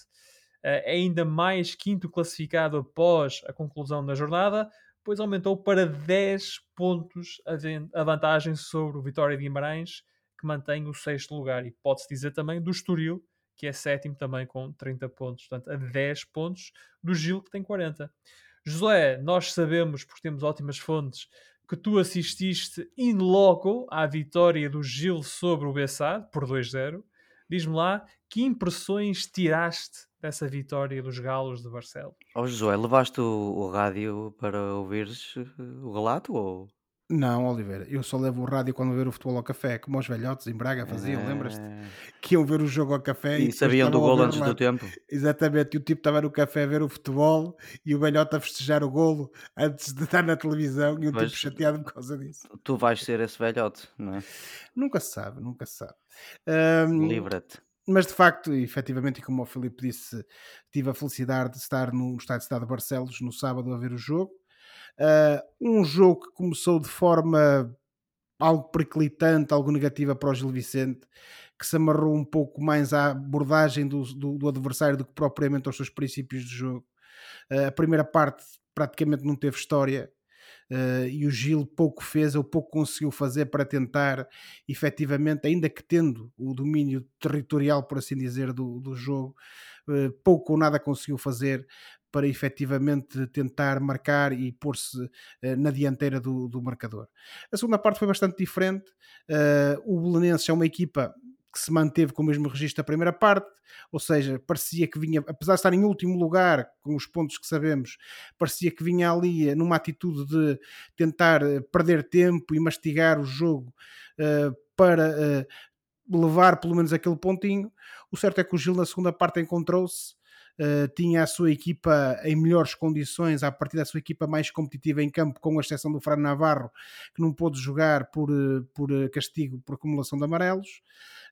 uh, ainda mais quinto classificado após a conclusão da jornada, pois aumentou para 10 pontos a vantagem sobre o Vitória de Guimarães, que mantém o sexto lugar. E pode-se dizer também do Estoril, que é sétimo também com 30 pontos. Portanto, a 10 pontos do Gil, que tem 40. José, nós sabemos, porque temos ótimas fontes, que tu assististe in loco à vitória do Gil sobre o Bessade, por 2-0. Diz-me lá, que impressões tiraste dessa vitória dos Galos de Barcelos? Ó oh, Josué, levaste o, o, rádio para ouvires o relato ou... Não, Oliveira, eu só levo o rádio quando ver o futebol ao café, como os velhotes em Braga faziam, É... lembras-te? Que iam ver o jogo ao café e, e sabiam do golo antes do tempo. Exatamente, e o tipo estava no café a ver o futebol e o velhote a festejar o golo antes de estar na televisão e o Mas tipo chateado por causa disso. Tu vais ser esse velhote, não é? Nunca se sabe, nunca se sabe. Um, Livra-te. Mas de facto, efetivamente, e como o Filipe disse, tive a felicidade de estar no estádio de Estado de Barcelos no sábado a ver o jogo. Uh, um jogo que começou de forma algo periclitante, algo negativa para o Gil Vicente, que se amarrou um pouco mais à abordagem do, do, do adversário do que propriamente aos seus princípios de jogo. Uh, a primeira parte praticamente não teve história. Uh, e o Gil pouco fez ou pouco conseguiu fazer para tentar efetivamente, ainda que tendo o domínio territorial, por assim dizer, do, do jogo, uh, pouco ou nada conseguiu fazer para efetivamente tentar marcar e pôr-se uh, na dianteira do, do, marcador. A segunda parte foi bastante diferente. Uh, o Belenenses é uma equipa que se manteve com o mesmo registro da primeira parte, ou seja, parecia que vinha, apesar de estar em último lugar, com os pontos que sabemos, parecia que vinha ali numa atitude de tentar perder tempo e mastigar o jogo uh, para levar pelo menos aquele pontinho. O certo é que o Gil na segunda parte encontrou-se Uh, tinha a sua equipa em melhores condições, a partir da sua equipa mais competitiva em campo, com a exceção do Fran Navarro, que não pôde jogar por, por castigo, por acumulação de amarelos,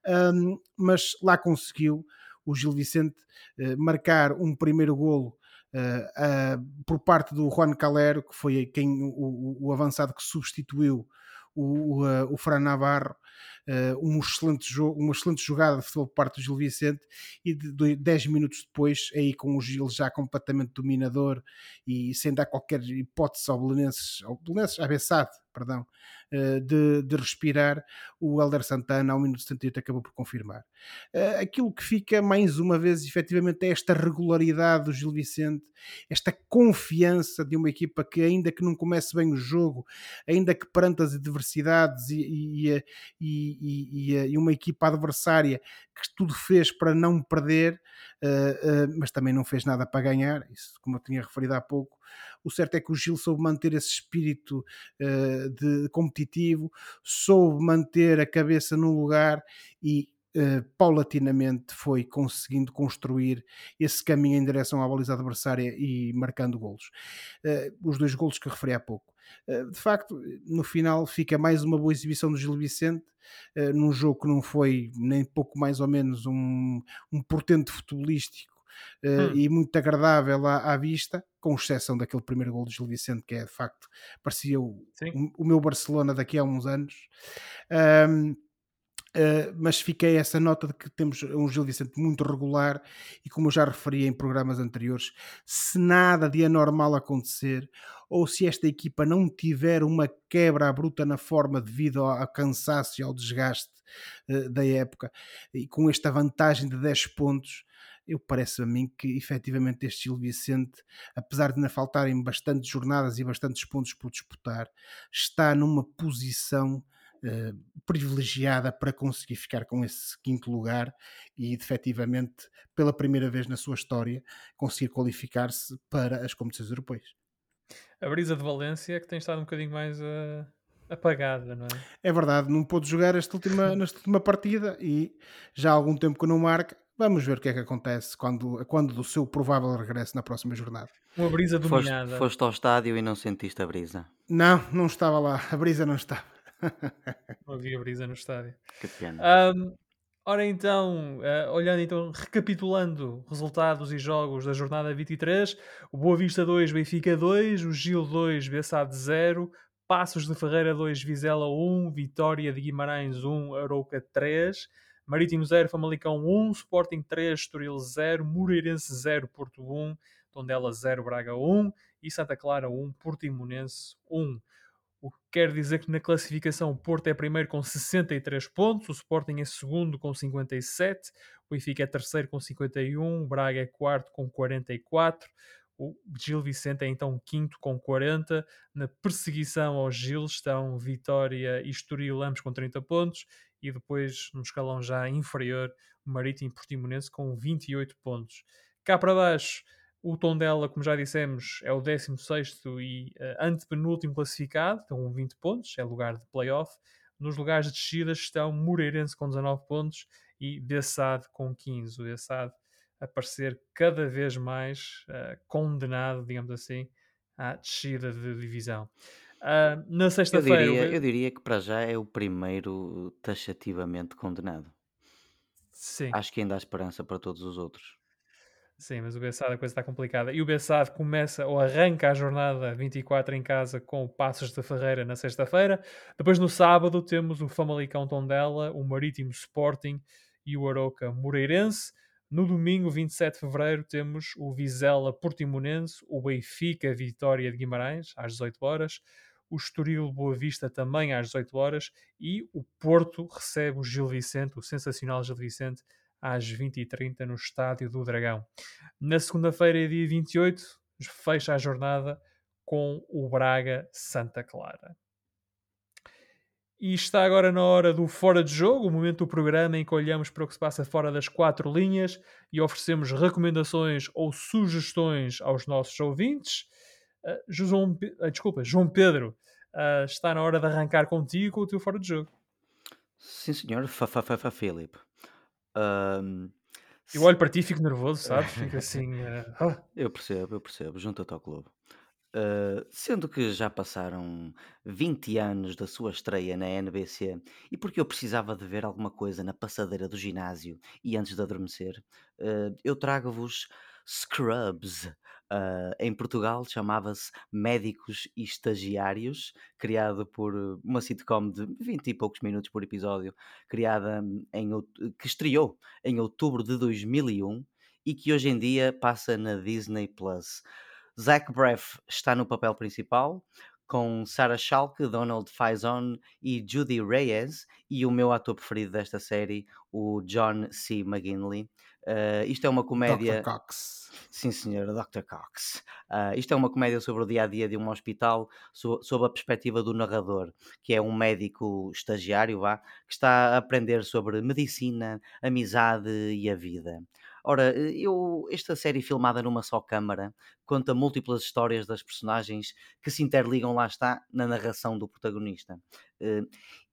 um, mas lá conseguiu o Gil Vicente uh, marcar um primeiro golo uh, por parte do Juan Calero, que foi quem, o, o avançado que substituiu o, o, o Fran Navarro, uh, um excelente jogo, uma excelente jogada de futebol por parte do Gil Vicente e de 10 minutos depois, aí com o Gil já completamente dominador e sem dar qualquer hipótese ao Belenenses, ao Belenenses, à Bessade, perdão, eh, de, de, respirar, o Helder Santana ao minuto 78 acabou por confirmar. Eh, aquilo que fica mais uma vez efetivamente é esta regularidade do Gil Vicente, esta confiança de uma equipa que ainda que não comece bem o jogo, ainda que perante as adversidades e, e, e, e uma equipa adversária que tudo fez para não perder, uh, uh, mas também não fez nada para ganhar, isso como eu tinha referido há pouco. O certo é que o Gil soube manter esse espírito uh, de competitivo, soube manter a cabeça no lugar e paulatinamente foi conseguindo construir esse caminho em direção à baliza adversária e marcando golos. Os dois golos que referi há pouco. Uh, de facto, no final fica mais uma boa exibição do Gil Vicente, num jogo que não foi nem pouco mais ou menos um, um portento futebolístico Uh, hum. e muito agradável à, à, vista, com exceção daquele primeiro gol do Gil Vicente, que é de facto parecia o, o, o meu Barcelona daqui a uns anos. Um, uh, eh, mas fiquei essa nota de que temos um Gil Vicente muito regular e, como eu já referi em programas anteriores, se nada de anormal acontecer ou se esta equipa não tiver uma quebra bruta na forma devido ao cansaço e ao desgaste uh, da época, e com esta vantagem de 10 pontos, eu parece a mim que efetivamente este Gil Vicente, apesar de ainda faltarem bastantes jornadas e bastantes pontos por disputar, está numa posição uh, privilegiada para conseguir ficar com esse quinto lugar e efetivamente, pela primeira vez na sua história, conseguir qualificar-se para as competições europeias. A brisa de Valência é que tem estado um bocadinho mais uh, apagada, não é? É verdade, não pôde jogar esta última, <laughs> nesta última partida e já há algum tempo que não marca Vamos ver o que é que acontece quando, quando do seu provável regresso na próxima jornada. Uma brisa dominada. Foste, foste ao estádio e não sentiste a brisa? Não, não estava lá. <laughs> A brisa não estava. Não havia brisa no estádio. Que pena. Um, ora então, uh, olhando então, recapitulando resultados e jogos da jornada 23, o Boa Vista 2, Benfica 2, o Gil 2, Bessade 0, Passos de Ferreira 2, Vizela 1, Vitória de Guimarães 1, Arouca 3, Marítimo 0, Famalicão 1, Sporting 3, Estoril 0, Moreirense 0, Porto 1, Tondela 0, Braga 1 e Santa Clara 1, Portimonense 1. O que quer dizer que na classificação o Porto é primeiro com 63 pontos, o Sporting é segundo com 57, o Benfica é terceiro com 51, o Braga é quarto com 44, o Gil Vicente é então quinto com 40. Na perseguição ao Gil estão Vitória e Estoril ambos com 30 pontos e depois no escalão já inferior o Marítimo Portimonense com 28 pontos. Cá para baixo, o Tondela, como já dissemos, é o 16 e uh, antepenúltimo classificado, com 20 pontos, é lugar de playoff. Nos lugares de descida estão Moreirense com 19 pontos e Bessade com 15. O Bessade a parecer cada vez mais uh, condenado, digamos assim, à descida de divisão. Uh, na sexta-feira. Eu, diria, eu diria que para já é o primeiro taxativamente condenado. Sim. Acho que ainda há esperança para todos os outros. Sim, mas o Bessade a coisa está complicada. E o Bessade começa ou arranca a jornada 24 em casa com o Passos da Ferreira na sexta-feira. Depois no sábado temos o Famalicão Tondela, o Marítimo Sporting e o Aroca Moreirense. No domingo, 27 de fevereiro, temos o Vizela Portimonense, o Benfica Vitória de Guimarães, às 18 horas o Estoril Boa Vista também às 18 horas e o Porto recebe o Gil Vicente, o sensacional Gil Vicente, às 20h30 no Estádio do Dragão. Na segunda-feira, dia 28, fecha a jornada com o Braga Santa Clara. E está agora na hora do Fora de Jogo, o momento do programa em que olhamos para o que se passa fora das quatro linhas e oferecemos recomendações ou sugestões aos nossos ouvintes. Uh, João, uh, desculpa, João Pedro, uh, está na hora de arrancar contigo com o teu fora de jogo. Sim, senhor, Philip. Um, eu olho para ti e fico nervoso, sabes? Fico <laughs> assim. Uh... Eu percebo, eu percebo. Junta-te ao clube. Uh, sendo que já passaram 20 anos da sua estreia na NBC e porque eu precisava de ver alguma coisa na passadeira do ginásio e antes de adormecer, uh, eu trago-vos Scrubs, Uh, em Portugal chamava-se Médicos e Estagiários, criado por uma sitcom de 20 e poucos minutos por episódio, criada em, que estreou em outubro de 2001 e que hoje em dia passa na Disney Plus. Zach Braff está no papel principal, com Sarah Schalke, Donald Faison e Judy Reyes, e o meu ator preferido desta série, o John C. McGinley. Uh, isto é uma comédia. Dr. Cox. Sim, senhora, Dr. Cox. Uh, isto é uma comédia sobre o dia a dia de um hospital, so, sob a perspectiva do narrador, que é um médico estagiário, vá, que está a aprender sobre medicina, amizade e a vida. Ora, eu, esta série filmada numa só câmara conta múltiplas histórias das personagens que se interligam, lá está, na narração do protagonista. Eh,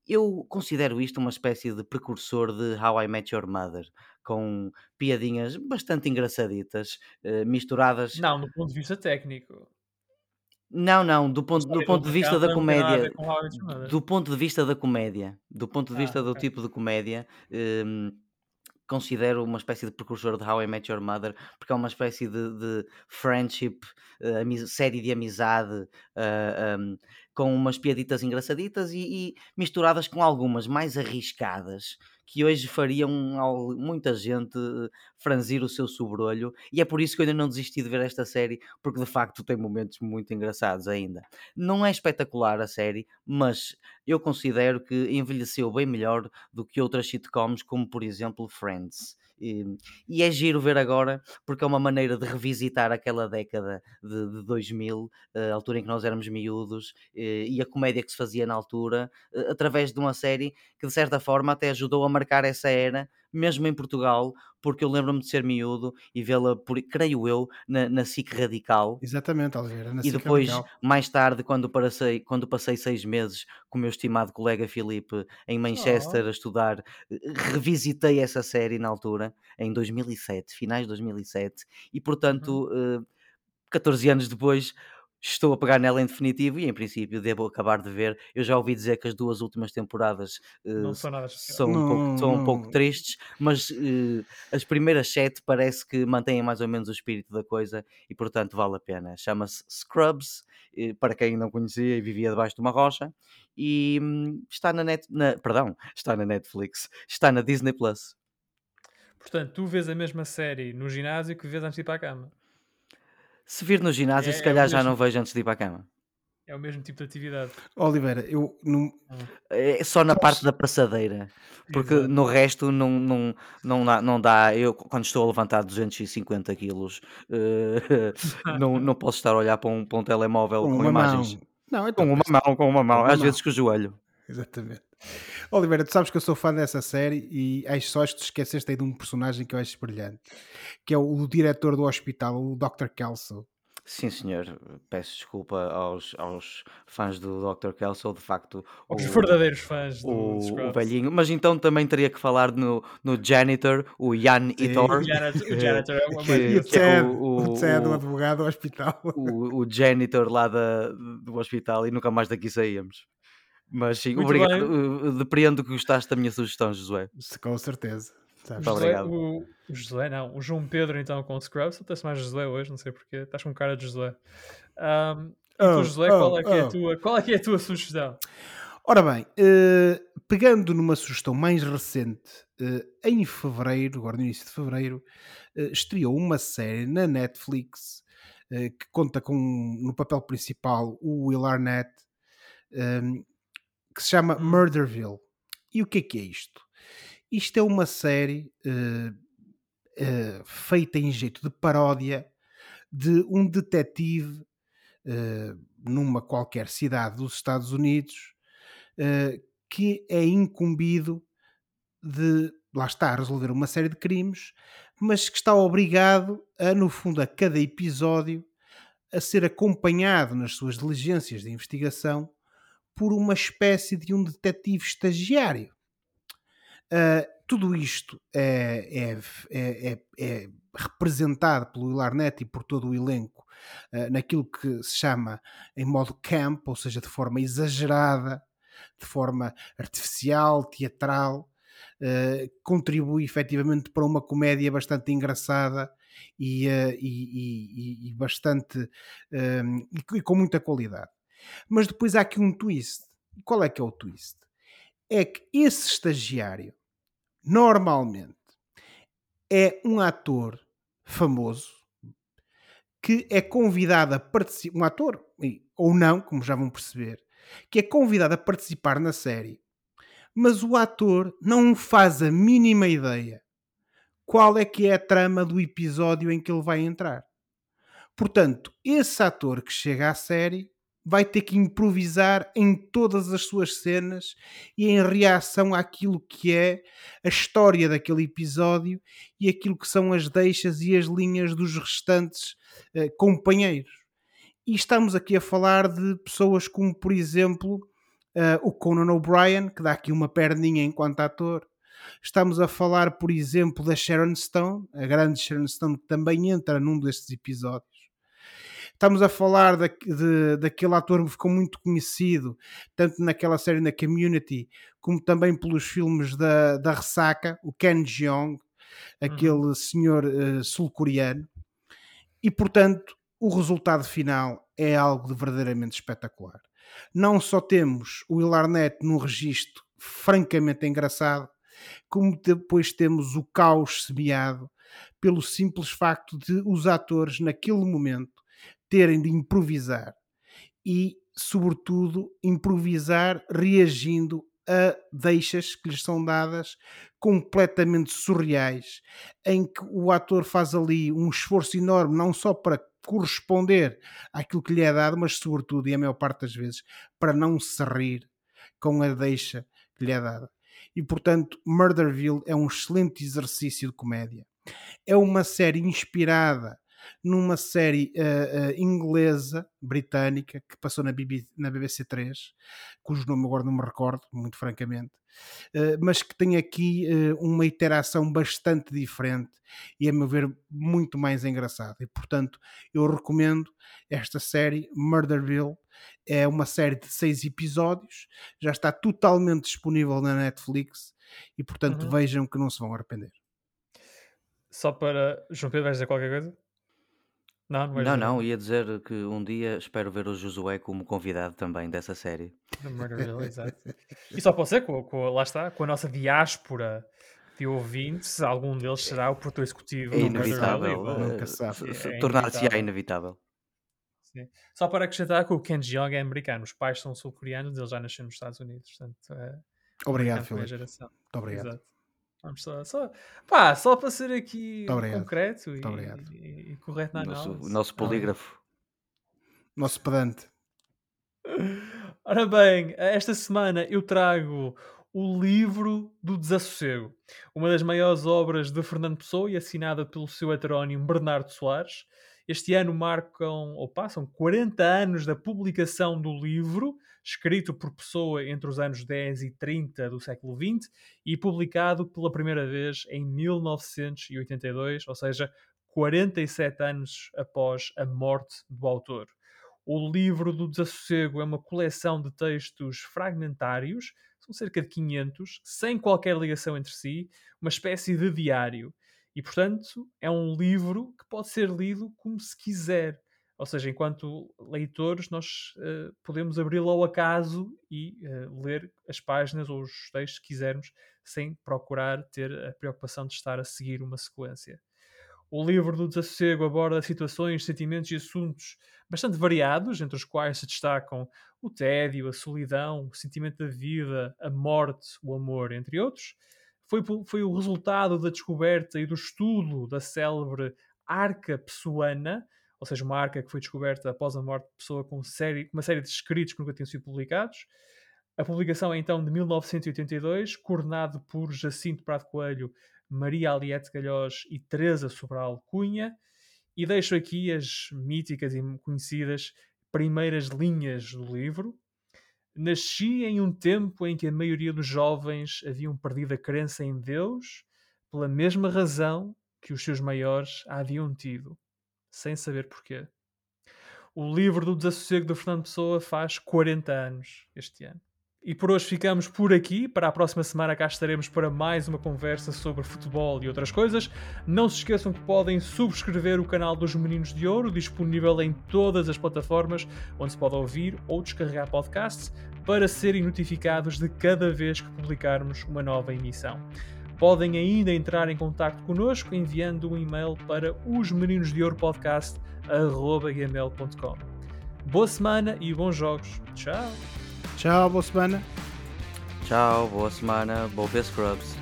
eu considero isto uma espécie de precursor de How I Met Your Mother, com piadinhas bastante engraçaditas, eh, misturadas. Não, do ponto de vista técnico. Não, não, do ponto, do ponto de vista da comédia. Do ponto de vista da comédia. Do ponto de vista ah, do tipo de comédia. Considero uma espécie de precursor de How I Met Your Mother, porque é uma espécie de, de friendship, uh, série de amizade, uh, eh, um, com umas piaditas engraçaditas e, e, misturadas com algumas mais arriscadas que hoje fariam muita gente franzir o seu sobrolho, e é por isso que eu ainda não desisti de ver esta série, porque de facto tem momentos muito engraçados ainda. Não é espetacular a série, mas eu considero que envelheceu bem melhor do que outras sitcoms, como por exemplo Friends. E, e, é giro ver agora, porque é uma maneira de revisitar aquela década de, de 2000, eh, a altura em que nós éramos miúdos, eh, e a comédia que se fazia na altura, eh, através de uma série que de certa forma até ajudou a marcar essa era mesmo em Portugal, porque eu lembro-me de ser miúdo e vê-la, creio eu, na, na SIC Radical. Exatamente, Oliveira, na E depois, Radical. mais tarde, quando passei, quando passei seis meses com o meu estimado colega Filipe em Manchester oh. a estudar, revisitei essa série na altura, em 2007, finais de 2007, e portanto, uhum. uh, eh, 14 anos depois estou a pegar nela em definitivo e em princípio devo acabar de ver. Eu já ouvi dizer que as duas últimas temporadas uh, são, são, um pouco, são, um pouco, tristes, mas uh, as primeiras sete parece que mantêm mais ou menos o espírito da coisa e portanto vale a pena. Chama-se Scrubs, uh, para quem não conhecia e vivia debaixo de uma rocha, e um, está na net, na, perdão, está na Netflix, está na Disney Plus. Portanto, tu vês a mesma série no ginásio que vês antes de ir para a cama. Se vir no ginásio, é, se calhar é já não vejo antes de ir para a cama. É o mesmo tipo de atividade. Oliveira, eu não. É só na parte da passadeira. Porque Exato. no resto não, não, não, dá, não dá. Eu, quando estou a levantar 250 quilos, uh, <laughs> não, não posso estar a olhar para um, para um telemóvel com, com imagens. Mão. Não, então, com uma mão, com uma mão, às mão. vezes com o joelho. <laughs> Exatamente. Oliveira, tu sabes que eu sou fã dessa série e acho só que te esqueceste aí de um personagem que eu acho brilhante, que é o, o diretor do hospital, o Dr. Kelso. Sim, senhor. Peço desculpa aos, aos fãs do Dr. Kelso, de facto. Os o, verdadeiros fãs do o, o velhinho. Mas então também teria que falar no, no Janitor, o Jan Itor. O janitor, o janitor é uma que, que é o, o, o, advogado do hospital. O, o janitor lá da, do hospital e nunca mais daqui saíamos. Mas sim, Muito obrigado. Bem. Depreendo que gostaste da minha sugestão, Josué. Com certeza. Muito obrigado. O, não. O João Pedro, então, com o Scrubs. Até-se mais Josué hoje, não sei porquê. Estás com cara de Josué. Um, e tu, oh, Josué, oh, qual, é que oh. é a oh. tua, qual é que é a tua sugestão? Ora bem, uh, pegando numa sugestão mais recente, uh, em fevereiro, agora no início de fevereiro, uh, estreou uma série na Netflix que conta com no papel principal o Will Arnett, que se chama hum. Murderville. E o que é que é isto? Isto é uma série uh, uh, feita em jeito de paródia de um detetive uh, numa qualquer cidade dos Estados Unidos que é incumbido de, lá está, resolver uma série de crimes, mas que está obrigado a, no fundo, a cada episódio, a ser acompanhado nas suas diligências de investigação por uma espécie de um detetive estagiário. Uh, tudo isto é, é, é, é, representado pelo Ilarnet e por todo o elenco uh, naquilo que se chama em modo camp, ou seja, de forma exagerada, de forma artificial, teatral, uh, contribui efetivamente para uma comédia bastante engraçada e, e, e, e bastante e, com muita qualidade. Mas depois há aqui um twist. Qual é que é o twist? É que esse estagiário normalmente é um ator famoso que é convidado a participar, um ator, ou não, como já vão perceber, que é convidado a participar na série, mas o ator não faz a mínima ideia qual é que é a trama do episódio em que ele vai entrar. Portanto, esse ator que chega à série vai ter que improvisar em todas as suas cenas e em reação àquilo que é a história daquele episódio e aquilo que são as deixas e as linhas dos restantes eh, companheiros. E estamos aqui a falar de pessoas como, por exemplo, uh, o Conan O'Brien, que dá aqui uma perninha enquanto ator. Estamos a falar, por exemplo, da Sharon Stone, a grande Sharon Stone, que também entra num destes episódios. Estamos a falar da, de, daquele ator que ficou muito conhecido, tanto naquela série na Community, como também pelos filmes da, da Ressaca, o Ken Jeong, aquele uhum. senhor uh, sul-coreano. E, portanto, o resultado final é algo de verdadeiramente espetacular. Não só temos o Will Arnett num registro francamente engraçado, como depois temos o caos semeado pelo simples facto de os atores, naquele momento, terem de improvisar e, sobretudo, improvisar reagindo a deixas que lhes são dadas completamente surreais, em que o ator faz ali um esforço enorme, não só para corresponder àquilo que lhe é dado, mas sobretudo, e a maior parte das vezes, para não se rir com a deixa que lhe é dada. E portanto, Murderville é um excelente exercício de comédia. É uma série inspirada numa série uh, uh, inglesa, britânica, que passou na, BB, na BBC 3, cujo nome agora não me recordo, muito francamente, uh, mas que tem aqui uma interação bastante diferente e, a meu ver, muito mais engraçada. E, portanto, eu recomendo esta série, Murderville. É uma série de seis episódios, já está totalmente disponível na Netflix e, portanto, uhum. vejam que não se vão arrepender. Só para. João Pedro, vais dizer qualquer coisa? Não, não, não, não, ia dizer que um dia espero ver o Josué como convidado também dessa série. exato. E só pode ser, com, com, lá está, com a nossa diáspora de ouvintes, algum deles será o produtor executivo. É inevitável. É, é Tornar-se-á inevitável. Sim. Só para acrescentar que o Ken Jeong é americano, os pais são sul-coreanos, ele já nasceu nos Estados Unidos. Portanto, é Obrigado, Filipe. Muito obrigado. Exato. Vamos só, só, pá, só para ser aqui concreto e, e, e, correto na análise. Nosso, o nosso polígrafo. Nosso pedante. <laughs> Ora bem, esta semana eu trago o livro do Desassossego, uma das maiores obras de Fernando Pessoa e assinada pelo seu heterónimo Bernardo Soares. Este ano marcam, ou passam, 40 anos da publicação do livro, escrito por Pessoa entre os anos 10 e 30 do século XX e publicado pela primeira vez em 1982, ou seja, 47 anos após a morte do autor. O livro do Desassossego é uma coleção de textos fragmentários, são cerca de 500, sem qualquer ligação entre si, uma espécie de diário. E, portanto, é um livro que pode ser lido como se quiser. Ou seja, enquanto leitores, nós uh, podemos abri-lo ao acaso e uh, ler as páginas ou os textos que quisermos, sem procurar ter a preocupação de estar a seguir uma sequência. O livro do Desassossego aborda situações, sentimentos e assuntos bastante variados, entre os quais se destacam o tédio, a solidão, o sentimento da vida, a morte, o amor, entre outros. Foi, foi o resultado da descoberta e do estudo da célebre arca pessoana, ou seja, uma arca que foi descoberta após a morte de pessoa com série, uma série de escritos que nunca tinham sido publicados. A publicação é então de 1982, coordenado por Jacinto Prado Coelho, Maria Aliette Galhós e Teresa Sobral Cunha, e deixo aqui as míticas e conhecidas primeiras linhas do livro. Nasci em um tempo em que a maioria dos jovens haviam perdido a crença em Deus pela mesma razão que os seus maiores a haviam tido sem saber porquê. O livro do Desassossego do Fernando Pessoa faz 40 anos este ano. E por hoje ficamos por aqui. Para a próxima semana cá estaremos para mais uma conversa sobre futebol e outras coisas. Não se esqueçam que podem subscrever o canal dos Meninos de Ouro, disponível em todas as plataformas onde se pode ouvir ou descarregar podcasts, para serem notificados de cada vez que publicarmos uma nova emissão. Podem ainda entrar em contato connosco enviando um e-mail para os meninos de ouro podcast@gmail.com. Boa semana e bons jogos. Tchau. Tchau, boa semana. Tchau, boa semana, boa ver Scrubs.